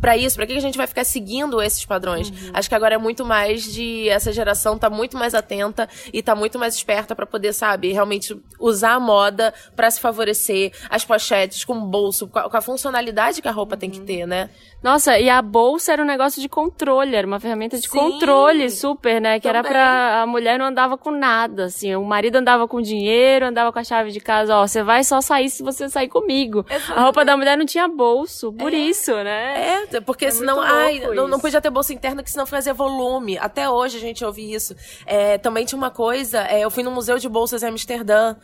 pra isso? Pra que, que a gente vai ficar seguindo esses padrões? Uhum. Acho que agora é muito mais de essa geração tá muito mais atenta e tá muito mais esperta para poder, sabe, realmente usar a moda para se favorecer, as pochetes com bolso, com a, com a funcionalidade que a roupa uhum. tem que uhum. ter, né? Nossa, e a bolsa era um negócio de controle, era uma ferramenta de Sim, controle super, né? Que também. era pra. A mulher não andava com nada, assim. O marido andava com dinheiro, andava com a chave de casa, ó. Você vai só sair se você sair comigo. Exatamente. A roupa da mulher não tinha bolso, por é. isso, né? É, porque é senão. Ai, não, não, podia ter bolsa interna, que senão fazia volume. Até hoje a gente ouve isso. É, também tinha uma coisa, é, eu fui no Museu de Bolsas em Amsterdã,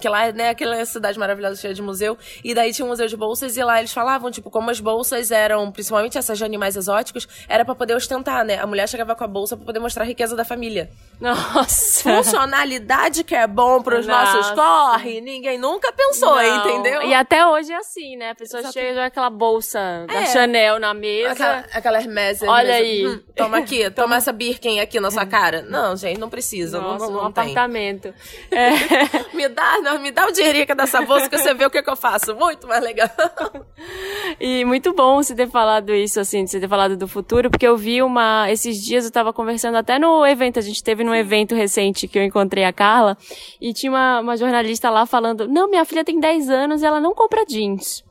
que lá, né, aquela cidade maravilhosa cheia de museu. E daí tinha um museu de bolsas e lá eles falavam, tipo, como as bolsas eram principalmente essas de animais exóticos, era para poder ostentar, né? A mulher chegava com a bolsa para poder mostrar a riqueza da família. Nossa! Funcionalidade que é bom pros Não. Braços, corre. Ninguém nunca pensou, Não. entendeu? E até hoje é assim, né? A pessoa Exato. chega com aquela bolsa da É. Chanel na mesa. Aquela, aquela Hermes. Olha Hermes, aí. hum, toma aqui, *laughs* toma essa Birkin aqui na sua cara. Não, gente, não precisa. Nossa, não, não, tem. apartamento. *laughs* É. Me dá, não, me dá o dinheirinho dessa bolsa que você vê o que, que eu faço. Muito mais legal. *laughs* E muito bom você ter falado isso, assim, de você ter falado do futuro, porque eu vi uma. Esses dias eu tava conversando até no evento, a gente teve num evento recente que eu encontrei a Carla, e tinha uma, uma jornalista lá falando: Não, minha filha tem 10 anos e ela não compra jeans.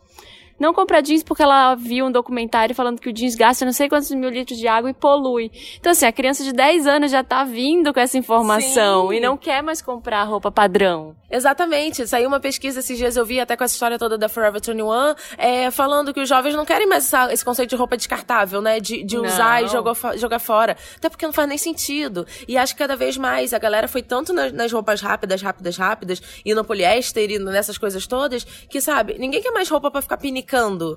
Não compra jeans porque ela viu um documentário falando que o jeans gasta não sei quantos mil litros de água e polui. Então, assim, a criança de 10 anos já tá vindo com essa informação Sim. e não quer mais comprar roupa padrão. Exatamente. Saiu uma pesquisa esses dias, eu vi até com essa história toda da Forever 21, é, falando que os jovens não querem mais essa- esse conceito de roupa descartável, né? De, de usar Não. e jogar, jogar fora. Até porque não faz nem sentido. E acho que cada vez mais a galera foi tanto nas, nas roupas rápidas, rápidas, rápidas, e no poliéster e nessas coisas todas, que sabe, ninguém quer mais roupa pra ficar pinicando,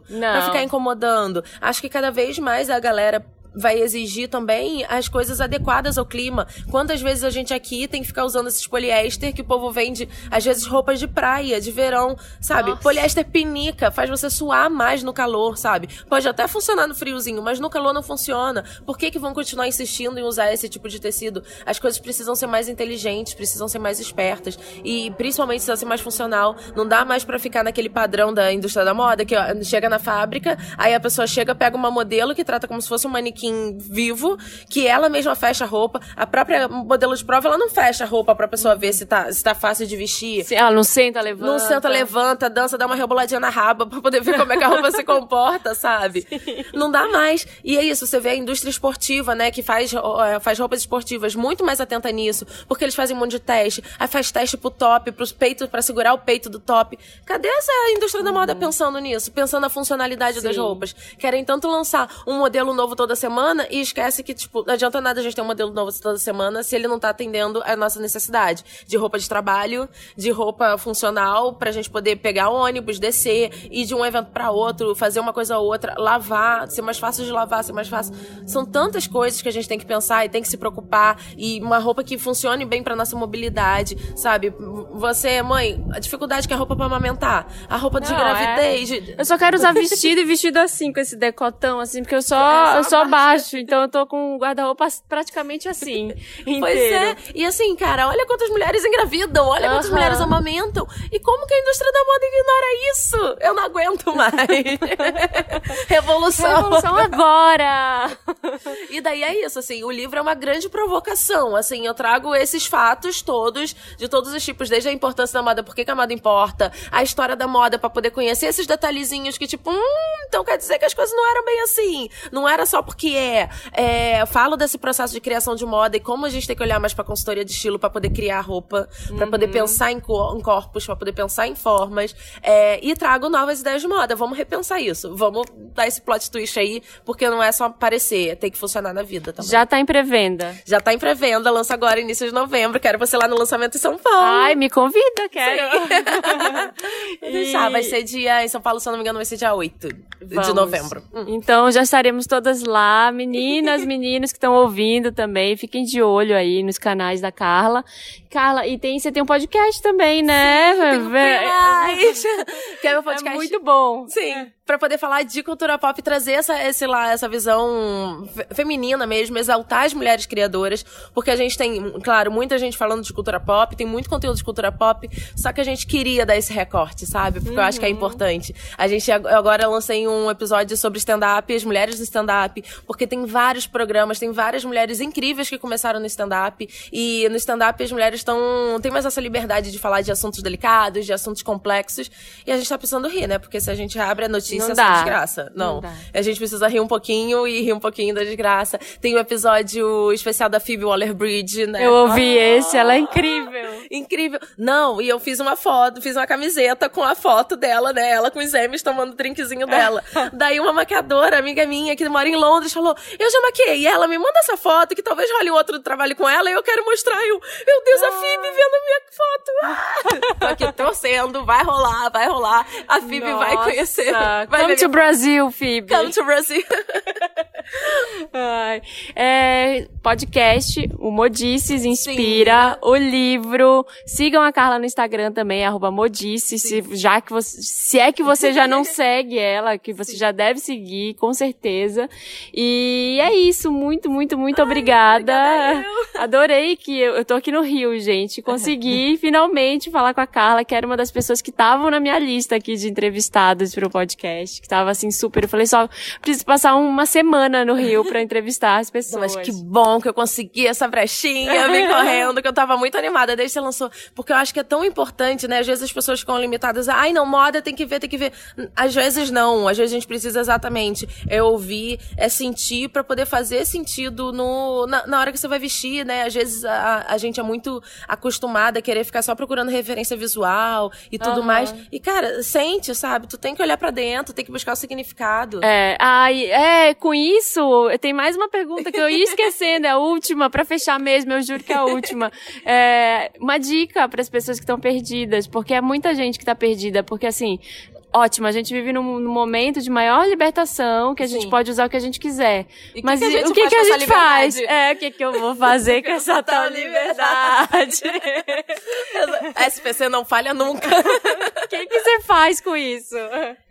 Não. pra ficar incomodando. Acho que cada vez mais a galera vai exigir também as coisas adequadas ao clima. Quantas vezes a gente aqui tem que ficar usando esses poliéster que o povo vende, às vezes, roupas de praia, de verão, sabe? Nossa. Poliéster pinica, faz você suar mais no calor, sabe? Pode até funcionar no friozinho, mas no calor não funciona. Por que que vão continuar insistindo em usar esse tipo de tecido? As coisas precisam ser mais inteligentes, precisam ser mais espertas e principalmente precisa ser mais funcional. Não dá mais pra ficar naquele padrão da indústria da moda que ó, chega na fábrica, aí a pessoa chega, pega uma modelo que trata como se fosse um manequim vivo, que ela mesma fecha a roupa. A própria modelo de prova, ela não fecha a roupa pra pessoa ver se tá, se tá fácil de vestir. Se ela não senta, levanta. Não senta, levanta, dança, dá uma reboladinha na raba pra poder ver como é que a roupa se comporta, sabe? *laughs* Não dá mais. E é isso, você vê a indústria esportiva, né, que faz, faz roupas esportivas muito mais atenta nisso, porque eles fazem um monte de teste. Aí faz teste pro top, pros peitos, pra segurar o peito do top. Cadê essa indústria da moda pensando nisso? Pensando na funcionalidade das Sim. roupas? Querem tanto lançar um modelo novo toda semana e esquece que, tipo, não adianta nada a gente ter um modelo novo toda semana se ele não tá atendendo a nossa necessidade de roupa de trabalho, de roupa funcional pra gente poder pegar o ônibus, descer, ir de um evento pra outro, fazer uma coisa ou outra, lavar, ser mais fácil de lavar, ser mais fácil. São tantas coisas que a gente tem que pensar e tem que se preocupar e uma roupa que funcione bem pra nossa mobilidade, sabe? Você, mãe, a dificuldade que é a roupa pra amamentar, a roupa de Não, gravidez, é. de- Eu só quero usar vestido e vestido assim, com esse decotão, assim, porque eu só, É, só eu abaixo. Baixo, então eu tô com o guarda-roupa praticamente assim. *laughs* Pois inteiro. é. E assim, cara, olha quantas mulheres engravidam, olha quantas mulheres amamentam. E como que a indústria da moda ignora isso? Eu não aguento mais. *laughs* Revolução. Revolução agora! E daí é isso, assim, o livro é uma grande provocação. Assim, eu trago esses fatos todos, de todos os tipos, desde a importância da moda, por que, que a moda importa, a história da moda, pra poder conhecer esses detalhezinhos que, tipo, hum, então quer dizer que as coisas não eram bem assim. Não era só porque é. é falo desse processo de criação de moda e como a gente tem que olhar mais pra consultoria de estilo pra poder criar roupa, pra poder pensar em, co- em corpos, pra poder pensar em formas. é, e trago novas ideias de moda. Vamos repensar isso. Vamos dar esse plot twist aí, porque não é só parecer, tem que funcionar na vida também. Já tá em pré-venda. Já tá em pré-venda, lança agora, início de novembro. Quero você lá no lançamento em São Paulo. Ai, me convida, quero. *laughs* Vou deixar, vai ser dia, em São Paulo, se eu não me engano, vai ser dia 8 de Vamos. novembro. Hum. Então já estaremos todas lá, meninas, meninos que estão ouvindo também, fiquem de olho aí nos canais da Carla. Carla, e tem, você tem um podcast também, né? Tem um *laughs* que é meu É podcast. muito bom. Sim, pra poder falar de cultura pop e trazer essa, esse lá, essa visão fe- feminina mesmo, exaltar as mulheres criadoras, porque a gente tem, claro, muita gente falando de cultura pop, tem muito conteúdo de cultura pop, só que a gente queria dar esse recorte, sabe? Porque eu acho que é importante. A gente ag- agora lancei um episódio sobre stand-up, as mulheres no stand-up, porque tem vários programas, tem várias mulheres incríveis que começaram no stand-up, e no stand-up as mulheres estão, tem mais essa liberdade de falar de assuntos delicados, de assuntos complexos, e a gente tá precisando rir, né? Porque se a gente abre a notícia, Não é dá. desgraça. Não. Não a gente precisa rir um pouquinho e rir um pouquinho da desgraça. Tem o episódio especial da Phoebe Waller-Bridge, né? Eu ouvi Ah, esse, ela é incrível. *laughs* Incrível. Não, e eu fiz uma foto, fiz uma camiseta com a foto dela, né? Ela com os M's tomando o drinkzinho dela. *laughs* Daí uma maquiadora, amiga minha, que mora em Londres, falou: Eu já maquiei. E ela me manda essa foto, que talvez role um outro trabalho com ela, e eu quero mostrar. Eu, meu Deus, a Phoebe vendo a minha foto. Ah! *laughs* Tô aqui torcendo, vai rolar, vai rolar. A Phoebe vai Nossa. conhecer. Come to Brasil, Phoebe. Come to Brazil. *laughs* Ai, é, podcast, o Modices Inspira, Sim. o livro. Sigam a Carla no Instagram também, arroba Modices, se, já que você, se é que você já não *laughs* segue ela, que você Sim. já deve seguir, com certeza. E é isso, muito, muito, muito Ai, obrigada. obrigada *laughs* Adorei que eu, eu tô aqui no Rio, gente. Consegui finalmente falar com a Carla, que era uma das pessoas que estavam na minha lista aqui de entrevistados pro podcast, que tava assim super. Eu falei só, preciso passar uma semana no Rio pra entrevistar as pessoas. Mas que bom que eu consegui essa brechinha, vem *laughs* correndo, que eu tava muito animada desde que você lançou. Porque eu acho que é tão importante, né? Às vezes as pessoas ficam limitadas ai, não, moda tem que ver, tem que ver. Às vezes não, às vezes a gente precisa exatamente é ouvir, é sentir para poder fazer sentido no, na, na, hora que você vai vestir, né? Às vezes a, a gente é muito acostumada a querer ficar só procurando referência visual e tudo uhum. mais. E, cara, sente, sabe? Tu tem que olhar para dentro, tem que buscar o significado. É, ai, é, com isso, tem mais uma pergunta que eu ia esquecendo, é a última, para fechar mesmo, eu juro que é a última. É, uma dica para as pessoas que estão perdidas, porque é muita gente que tá perdida, porque assim, ótimo, a gente vive num, num, momento de maior libertação, que a gente Sim. pode usar o que a gente quiser. E Mas que que o que, que a gente faz? É, o que, que eu vou fazer com essa *laughs* tal liberdade? SPC *laughs* não falha nunca. *laughs* O que, que você faz com isso?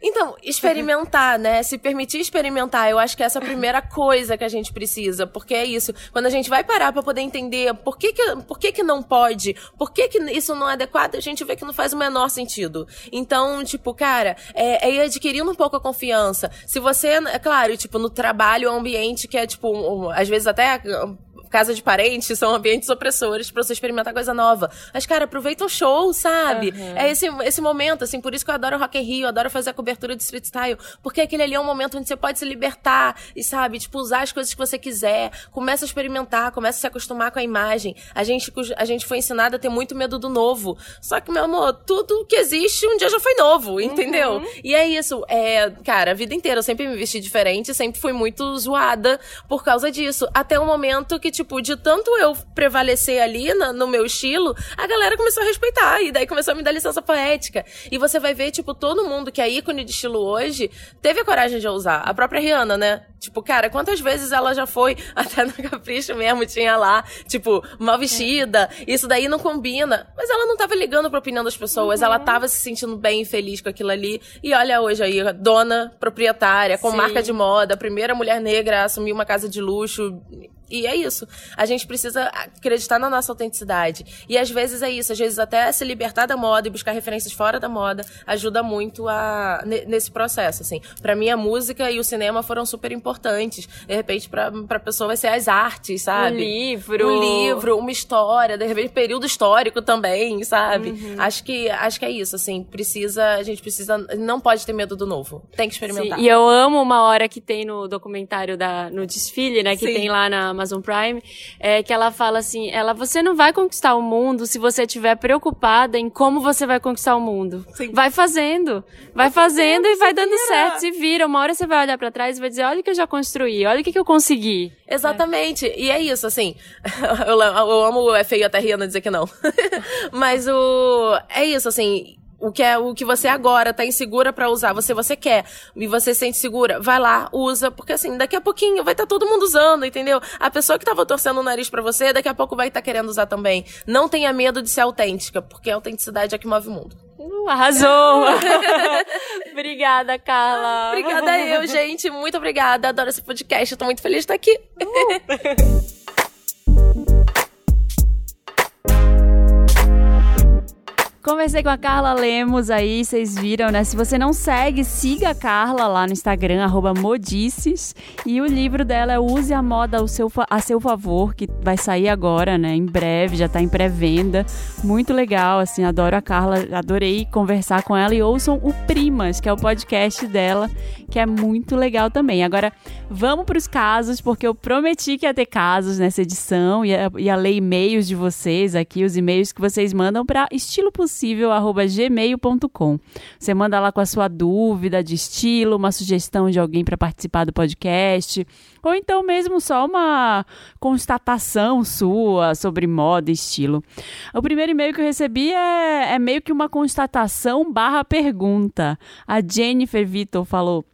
Então, experimentar, né? Se permitir experimentar, eu acho que essa é a primeira coisa que a gente precisa, porque é isso. Quando a gente vai parar para poder entender por que que, por que que não pode, por que que isso não é adequado, a gente vê que não faz o menor sentido. Então, tipo, cara, é, é ir adquirindo um pouco a confiança. Se você, é claro, tipo, no trabalho, é um ambiente que é, tipo, um, às vezes até casa de parentes são ambientes opressores para você experimentar coisa nova. Mas, cara, aproveita o show, sabe? Uhum. É esse, esse momento, assim, por isso que eu adoro Rock in Rio, eu adoro fazer a cobertura de street style, porque aquele ali é um momento onde você pode se libertar e, sabe, tipo, usar as coisas que você quiser, começa a experimentar, começa a se acostumar com a imagem. A gente, a gente foi ensinado a ter muito medo do novo. Só que, meu amor, tudo que existe um dia já foi novo, entendeu? Uhum. E é isso. É, cara, a vida inteira eu sempre me vesti diferente, sempre fui muito zoada por causa disso. Até o momento que, tipo, de tanto eu prevalecer ali na, no meu estilo, a galera começou a respeitar. E daí começou a me dar licença poética. E você vai ver, tipo, todo mundo que é ícone de estilo hoje teve a coragem de usar. A própria Rihanna, né? Tipo, cara, quantas vezes ela já foi *laughs* até no Capricho mesmo, tinha lá, tipo, mal vestida, é. isso daí não combina. Mas ela não tava ligando pra opinião das pessoas, uhum. ela tava se sentindo bem e feliz com aquilo ali. E olha hoje aí, dona proprietária, com Sim. marca de moda, primeira mulher negra a assumir uma casa de luxo. E é isso. A gente precisa acreditar na nossa autenticidade. E às vezes é isso. Às vezes até se libertar da moda e buscar referências fora da moda ajuda muito a, nesse processo, assim. Pra mim, a música e o cinema foram super importantes. De repente, pra, pra pessoa vai ser as artes, sabe? Um livro. Um livro, uma história. De repente, período histórico também, sabe? Uhum. Acho, que, acho que é isso, assim. Precisa, a gente precisa, não pode ter medo do novo. Tem que experimentar. Sim. E eu amo uma hora que tem no documentário da, no desfile, né? Que Sim. tem lá na Amazon Prime, é que ela fala assim, ela, você não vai conquistar o mundo se você estiver preocupada em como você vai conquistar o mundo. Sim. Vai fazendo, vai fazendo e vai dando vira. certo, se vira. Uma hora você vai olhar para trás e vai dizer, olha o que eu já construí, olha o que, que eu consegui. Exatamente. É. E é isso, assim, *laughs* eu, eu amo é feio até rindo dizer que não. *laughs* Mas o, é isso, assim, o que é o que você agora tá insegura para usar, você você quer e você se sente segura, vai lá, usa, porque assim, daqui a pouquinho vai estar tá todo mundo usando, entendeu? A pessoa que tava torcendo o nariz para você, daqui a pouco vai estar tá querendo usar também. Não tenha medo de ser autêntica, porque a autenticidade é que move o mundo. Uh, arrasou! *laughs* obrigada, Carla. Obrigada eu, gente. Muito obrigada. Adoro esse podcast. Eu tô muito feliz de estar aqui. Uh. *laughs* Conversei com a Carla Lemos aí, vocês viram, né? Se você não segue, siga a Carla lá no Instagram, modices. E o livro dela é Use a Moda ao seu, a seu favor, que vai sair agora, né? Em breve, já tá em pré-venda. Muito legal, assim, adoro a Carla, adorei conversar com ela. E ouçam o Primas, que é o podcast dela, que é muito legal também. Agora, vamos para os casos, porque eu prometi que ia ter casos nessa edição. Ia, ia ler e-mails de vocês aqui, os e-mails que vocês mandam para estilo possível possível@gmail.com. Você manda lá com a sua dúvida de estilo, uma sugestão de alguém para participar do podcast, ou então mesmo só uma constatação sua sobre moda e estilo. O primeiro e-mail que eu recebi é, é meio que uma constatação barra pergunta. A Jennifer Vitor falou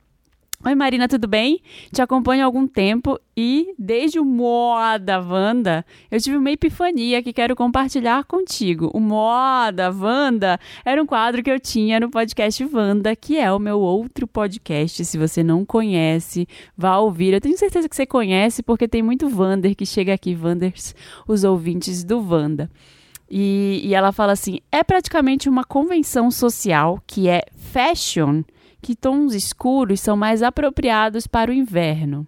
Oi Marina, tudo bem? Te acompanho há algum tempo e desde o Moda Wanda eu tive uma epifania que quero compartilhar contigo. O Moda Wanda era um quadro que eu tinha no podcast Wanda, que é o meu outro podcast. Se você não conhece, vá ouvir. Eu tenho certeza que você conhece porque tem muito Wander que chega aqui, Wanders, os ouvintes do Wanda. E, e ela fala assim: é praticamente uma convenção social que é fashion que tons escuros são mais apropriados para o inverno.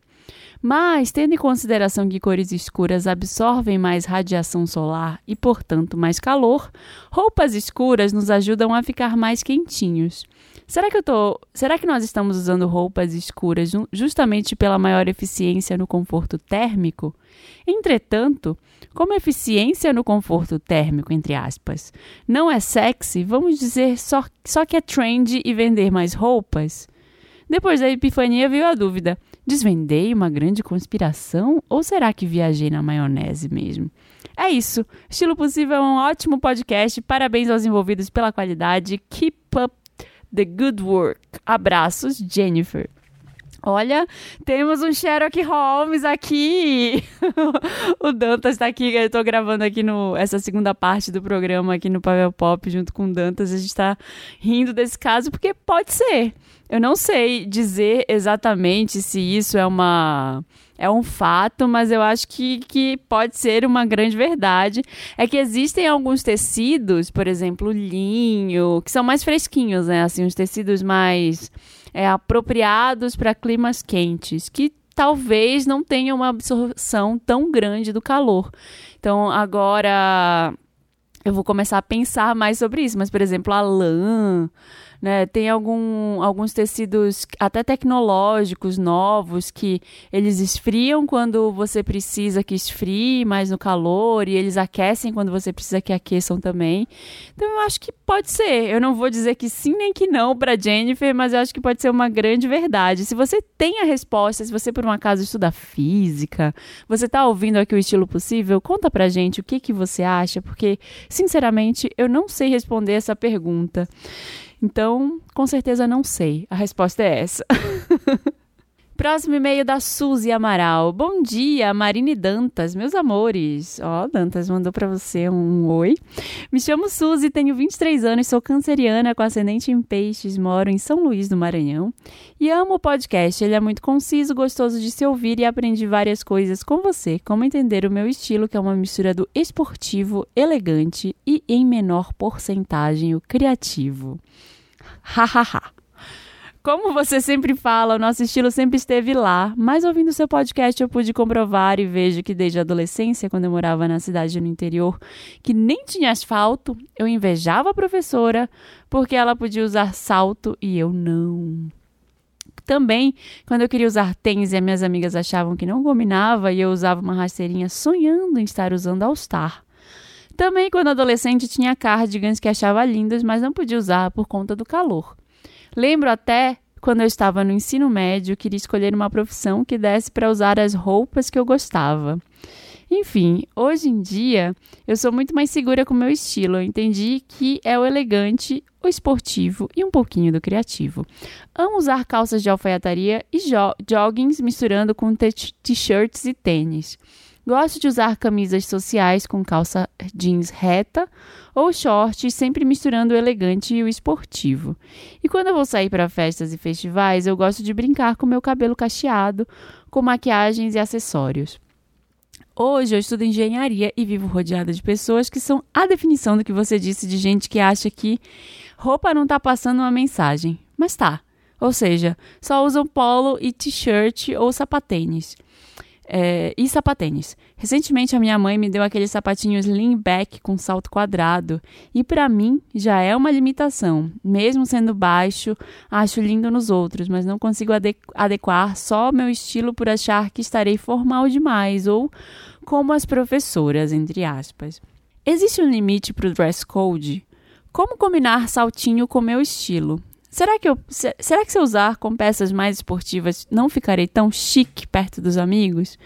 Mas, tendo em consideração que cores escuras absorvem mais radiação solar e, portanto, mais calor, roupas escuras nos ajudam a ficar mais quentinhos. Será que eu tô, será que nós estamos usando roupas escuras justamente pela maior eficiência no conforto térmico? Entretanto, como eficiência no conforto térmico, entre aspas, não é sexy, vamos dizer só, só que é trend e vender mais roupas? Depois da epifania veio a dúvida: desvendei uma grande conspiração ou será que viajei na maionese mesmo? É isso. Estilo Possível é um ótimo podcast. Parabéns aos envolvidos pela qualidade. Keep up the good work. Abraços, Jennifer. Olha, temos um Sherlock Holmes aqui. *laughs* o Dantas está aqui, eu estou gravando aqui no essa segunda parte do programa aqui no Pavel Pop junto com o Dantas. A gente está rindo desse caso porque pode ser. Eu não sei dizer exatamente se isso é uma é um fato, mas eu acho que, que pode ser uma grande verdade. É que existem alguns tecidos, por exemplo, linho, que são mais fresquinhos, né? Assim, os tecidos mais é, apropriados para climas quentes, que talvez não tenham uma absorção tão grande do calor. Então, agora eu vou começar a pensar mais sobre isso, mas, por exemplo, a lã né? Tem algum, alguns tecidos até tecnológicos novos que eles esfriam quando você precisa que esfrie mais no calor e eles aquecem quando você precisa que aqueçam também. Então eu acho que pode ser. Eu não vou dizer que sim nem que não para Jennifer, mas eu acho que pode ser uma grande verdade. Se você tem a resposta, se você por um acaso estuda física, você está ouvindo aqui o estilo possível, conta pra gente o que que você acha, porque sinceramente eu não sei responder essa pergunta. Então, com certeza não sei. A resposta é essa. *laughs* Próximo e-mail da Suzy Amaral. Bom dia, Marine Dantas, meus amores. Ó, oh, Dantas mandou para você um oi. Me chamo Suzy, tenho 23 anos, sou canceriana com ascendente em peixes, moro em São Luís do Maranhão e amo o podcast. Ele é muito conciso, gostoso de se ouvir e aprendi várias coisas com você, como entender o meu estilo, que é uma mistura do esportivo, elegante e em menor porcentagem o criativo. Hahaha. Como você sempre fala, o nosso estilo sempre esteve lá, mas ouvindo seu podcast eu pude comprovar e vejo que desde a adolescência, quando eu morava na cidade no interior, que nem tinha asfalto, eu invejava a professora porque ela podia usar salto e eu não. Também, quando eu queria usar tênis e as minhas amigas achavam que não combinava e eu usava uma rasteirinha sonhando em estar usando All Star. Também, quando adolescente, tinha cardigans que achava lindos, mas não podia usar por conta do calor. Lembro até quando eu estava no ensino médio, queria escolher uma profissão que desse para usar as roupas que eu gostava. Enfim, hoje em dia eu sou muito mais segura com o meu estilo. Eu entendi que é o elegante, o esportivo e um pouquinho do criativo. Amo usar calças de alfaiataria e jo joggings misturando com t-shirts e tênis. Gosto de usar camisas sociais com calça jeans reta ou shorts, sempre misturando o elegante e o esportivo. E quando eu vou sair para festas e festivais, eu gosto de brincar com meu cabelo cacheado, com maquiagens e acessórios. Hoje eu estudo engenharia e vivo rodeada de pessoas que são a definição do que você disse de gente que acha que roupa não está passando uma mensagem, mas tá. Ou seja, só usam polo e t-shirt ou sapatênis é, e sapatênis. Recentemente a minha mãe me deu aqueles sapatinhos lean back com salto quadrado e para mim já é uma limitação. Mesmo sendo baixo, acho lindo nos outros, mas não consigo adequar só meu estilo por achar que estarei formal demais ou como as professoras, entre aspas. Existe um limite para o dress code? Como combinar saltinho com meu estilo? Será que, eu, será que se eu usar com peças mais esportivas não ficarei tão chique perto dos amigos?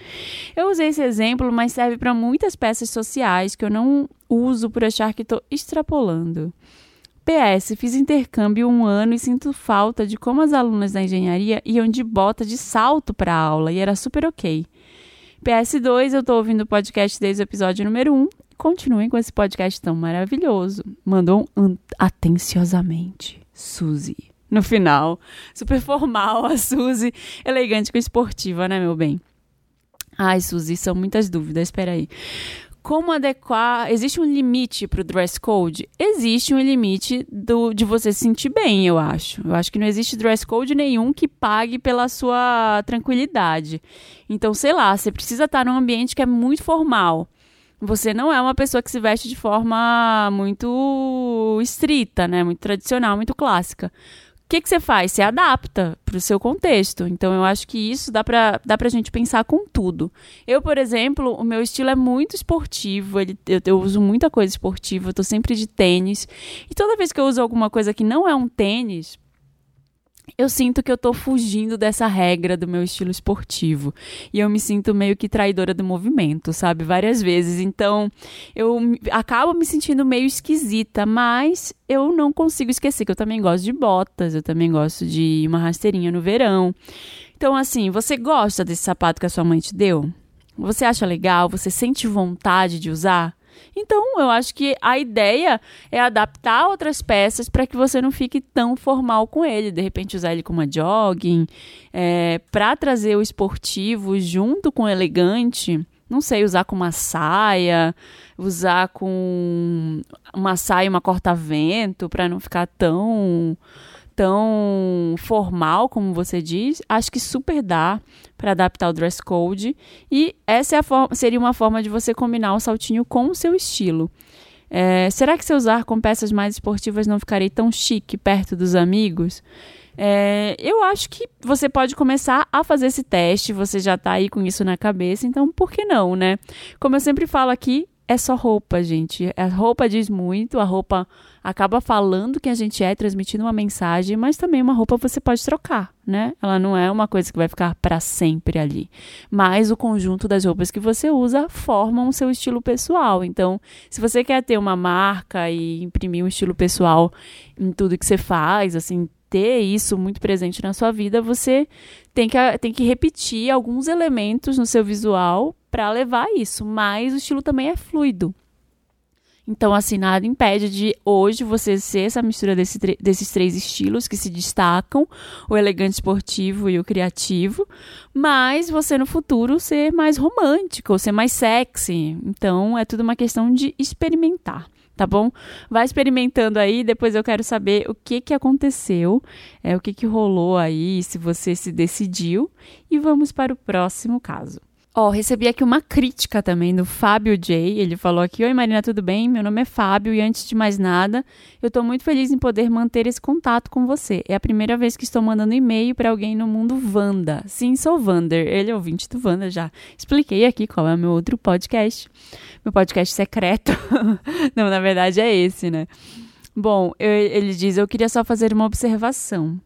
Eu usei esse exemplo, mas serve para muitas peças sociais que eu não uso por achar que estou extrapolando. PS, fiz intercâmbio um ano e sinto falta de como as alunas da engenharia iam de bota de salto para aula e era super ok. PS2, eu tô ouvindo o podcast desde o episódio número 1. Continuem com esse podcast tão maravilhoso. Mandou um atenciosamente, Suzy. No final, super formal a Suzy, elegante com esportiva, né, meu bem? Ai, Suzy, são muitas dúvidas, espera aí. Como adequar? Existe um limite para o dress code? Existe um limite do, de você se sentir bem, eu acho. Eu acho que não existe dress code nenhum que pague pela sua tranquilidade. Então, sei lá, você precisa estar num ambiente que é muito formal. Você não é uma pessoa que se veste de forma muito estrita, né? Muito tradicional, muito clássica que, que você faz? Você adapta para o seu contexto. Então, eu acho que isso dá para dá a gente pensar com tudo. Eu, por exemplo, o meu estilo é muito esportivo, ele, eu, eu uso muita coisa esportiva, eu tô sempre de tênis. E toda vez que eu uso alguma coisa que não é um tênis, eu sinto que eu tô fugindo dessa regra do meu estilo esportivo. E eu me sinto meio que traidora do movimento, sabe? Várias vezes. Então, eu acabo me sentindo meio esquisita, mas eu não consigo esquecer que eu também gosto de botas, eu também gosto de uma rasteirinha no verão. Então, assim, você gosta desse sapato que a sua mãe te deu? Você acha legal? Você sente vontade de usar? Então, eu acho que a ideia é adaptar outras peças para que você não fique tão formal com ele. De repente, usar ele como uma jogging, é, para trazer o esportivo junto com o elegante. Não sei, usar com uma saia, usar com uma saia, uma corta-vento, para não ficar tão tão formal como você diz, acho que super dá para adaptar o dress code e essa é seria uma forma de você combinar o saltinho com o seu estilo. É, será que se eu usar com peças mais esportivas não ficarei tão chique perto dos amigos? É, eu acho que você pode começar a fazer esse teste, você já está aí com isso na cabeça, então por que não, né? Como eu sempre falo aqui, é só roupa, gente. A roupa diz muito, a roupa acaba falando quem a gente é, transmitindo uma mensagem, mas também uma roupa você pode trocar, né? Ela não é uma coisa que vai ficar para sempre ali. Mas o conjunto das roupas que você usa formam o seu estilo pessoal. Então, se você quer ter uma marca e imprimir um estilo pessoal em tudo que você faz, assim, ter isso muito presente na sua vida, você tem que, tem que repetir alguns elementos no seu visual para levar isso, mas o estilo também é fluido. Então, assim, nada impede de hoje você ser essa mistura desse, desses três estilos que se destacam, o elegante esportivo e o criativo, mas você no futuro ser mais romântico, ser mais sexy. Então, é tudo uma questão de experimentar tá bom? Vai experimentando aí, depois eu quero saber o que que aconteceu, é o que que rolou aí, se você se decidiu e vamos para o próximo caso. Ó, oh, recebi aqui uma crítica também do Fábio J. Ele falou aqui: Oi Marina, tudo bem? Meu nome é Fábio e antes de mais nada, eu estou muito feliz em poder manter esse contato com você. É a primeira vez que estou mandando e-mail para alguém no mundo Vanda. Sim, sou Vander. Ele é ouvinte do Vanda já. Expliquei aqui qual é o meu outro podcast. Meu podcast secreto. *laughs* Não, na verdade é esse, né? Bom, eu, ele diz: Eu queria só fazer uma observação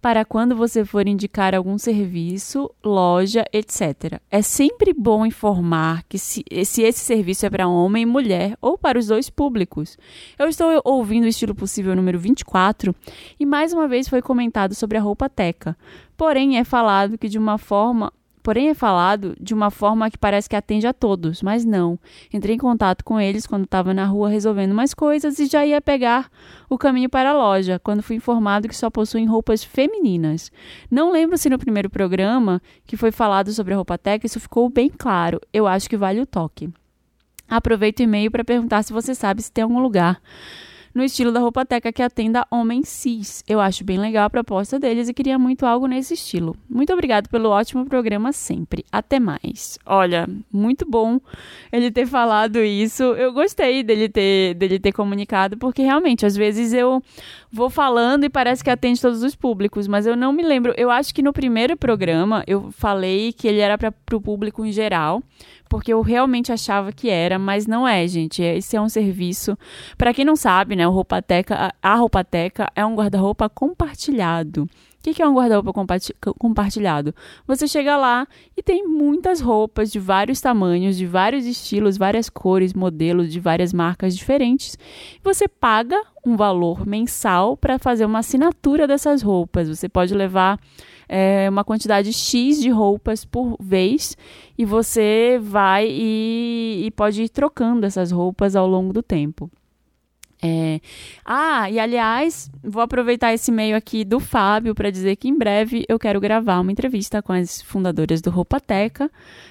para quando você for indicar algum serviço, loja, etc. É sempre bom informar que se, se esse serviço é para homem e mulher ou para os dois públicos. Eu estou ouvindo o estilo possível número 24 e mais uma vez foi comentado sobre a roupa teca. Porém, é falado que de uma forma Porém, é falado de uma forma que parece que atende a todos, mas não. Entrei em contato com eles quando estava na rua resolvendo umas coisas e já ia pegar o caminho para a loja, quando fui informado que só possuem roupas femininas. Não lembro se no primeiro programa que foi falado sobre a roupa tech isso ficou bem claro. Eu acho que vale o toque. Aproveito o e-mail para perguntar se você sabe se tem algum lugar no estilo da roupa teca que atenda homens cis. Eu acho bem legal a proposta deles e queria muito algo nesse estilo. Muito obrigado pelo ótimo programa sempre. Até mais. Olha, muito bom ele ter falado isso. Eu gostei dele ter, dele ter comunicado, porque realmente, às vezes eu vou falando e parece que atende todos os públicos, mas eu não me lembro. Eu acho que no primeiro programa eu falei que ele era para o público em geral porque eu realmente achava que era, mas não é, gente. Esse é um serviço, para quem não sabe, né? O roupateca, a roupateca é um guarda-roupa compartilhado. O que é um guarda-roupa compartilhado? Você chega lá e tem muitas roupas de vários tamanhos, de vários estilos, várias cores, modelos, de várias marcas diferentes. Você paga um valor mensal para fazer uma assinatura dessas roupas. Você pode levar é, uma quantidade X de roupas por vez e você vai e, e pode ir trocando essas roupas ao longo do tempo. É... Ah, e aliás, vou aproveitar esse meio aqui do Fábio para dizer que em breve eu quero gravar uma entrevista com as fundadoras do Roupateca,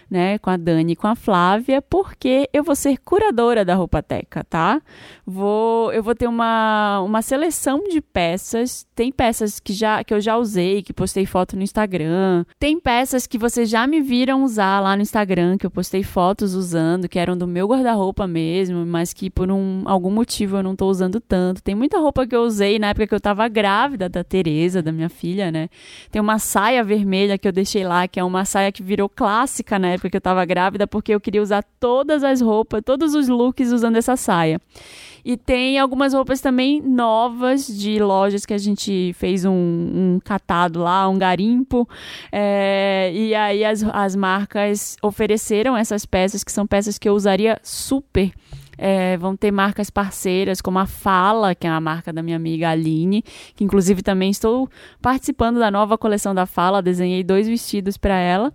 né, com a Dani e com a Flávia, porque eu vou ser curadora da Roupateca, tá? Vou, eu vou ter uma, uma seleção de peças. Tem peças que, já, que eu já usei, que postei foto no Instagram. Tem peças que vocês já me viram usar lá no Instagram, que eu postei fotos usando, que eram do meu guarda-roupa mesmo, mas que por um, algum motivo eu não tô usando tanto. Tem muita roupa que eu usei na época que eu tava grávida da Tereza, da minha filha, né? Tem uma saia vermelha que eu deixei lá, que é uma saia que virou clássica na época que eu tava grávida, porque eu queria usar todas as roupas, todos os looks usando essa saia. E tem algumas roupas também novas de lojas que a gente fez um, um catado lá, um garimpo. É, e aí as, as marcas ofereceram essas peças, que são peças que eu usaria super é, vão ter marcas parceiras, como a Fala, que é a marca da minha amiga Aline, que inclusive também estou participando da nova coleção da Fala, desenhei dois vestidos para ela.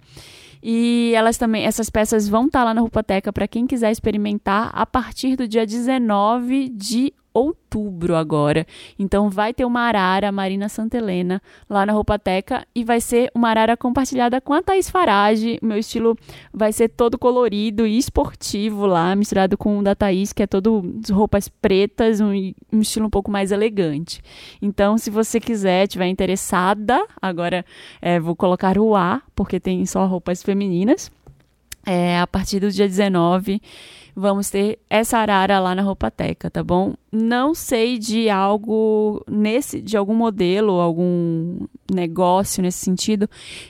E elas também, essas peças vão estar tá lá na Rupateca para quem quiser experimentar a partir do dia 19 de outubro agora. Então vai ter uma arara Marina Santa Helena lá na Roupateca e vai ser uma arara compartilhada com a Thaís Farage. Meu estilo vai ser todo colorido e esportivo lá, misturado com o da Thaís, que é todo roupas pretas, um, um estilo um pouco mais elegante. Então, se você quiser, tiver interessada, agora é, vou colocar o A, porque tem só roupas femininas. É, a partir do dia 19 vamos ter essa arara lá na Roupateca, tá bom? Não sei de algo nesse, de algum modelo, algum negócio nesse sentido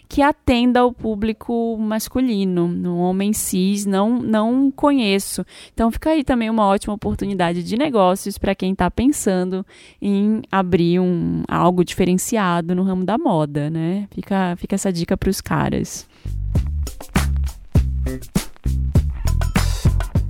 que atenda ao público masculino, no homem cis, não não conheço. Então fica aí também uma ótima oportunidade de negócios para quem está pensando em abrir um algo diferenciado no ramo da moda, né? Fica fica essa dica para os caras.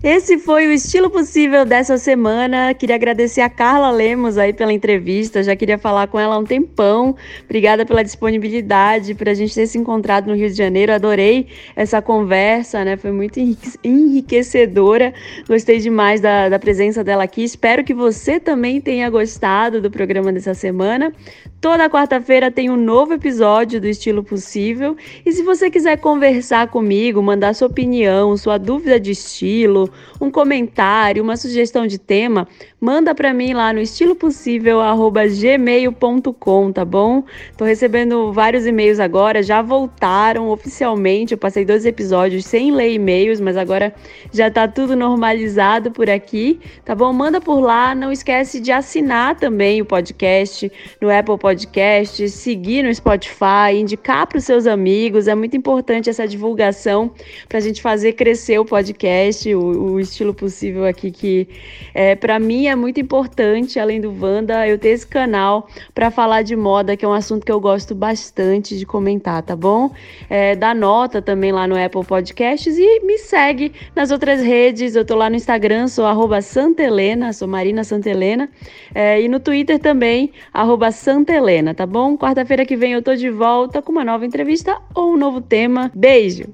Esse foi o estilo possível dessa semana. Queria agradecer a Carla Lemos aí pela entrevista. Já queria falar com ela há um tempão. Obrigada pela disponibilidade, para a gente ter se encontrado no Rio de Janeiro. Adorei essa conversa, né? Foi muito enriquecedora. Gostei demais da, da presença dela aqui. Espero que você também tenha gostado do programa dessa semana. Toda quarta-feira tem um novo episódio do Estilo Possível. E se você quiser conversar comigo, mandar sua opinião, sua dúvida de estilo, um comentário, uma sugestão de tema, manda para mim lá no estilopossível@gmail.com, tá bom? Tô recebendo vários e-mails agora, já voltaram oficialmente. Eu passei dois episódios sem ler e-mails, mas agora já tá tudo normalizado por aqui, tá bom? Manda por lá, não esquece de assinar também o podcast no Apple Podcast, seguir no Spotify, indicar para os seus amigos. É muito importante essa divulgação para a gente fazer crescer o podcast, o, o estilo possível aqui que é para mim é muito importante, além do Wanda, eu ter esse canal para falar de moda, que é um assunto que eu gosto bastante de comentar, tá bom? É, dá nota também lá no Apple Podcasts e me segue nas outras redes. Eu tô lá no Instagram, sou Santelena, sou Marina Santelena. É, e no Twitter também, Santelena, tá bom? Quarta-feira que vem eu tô de volta com uma nova entrevista ou um novo tema. Beijo!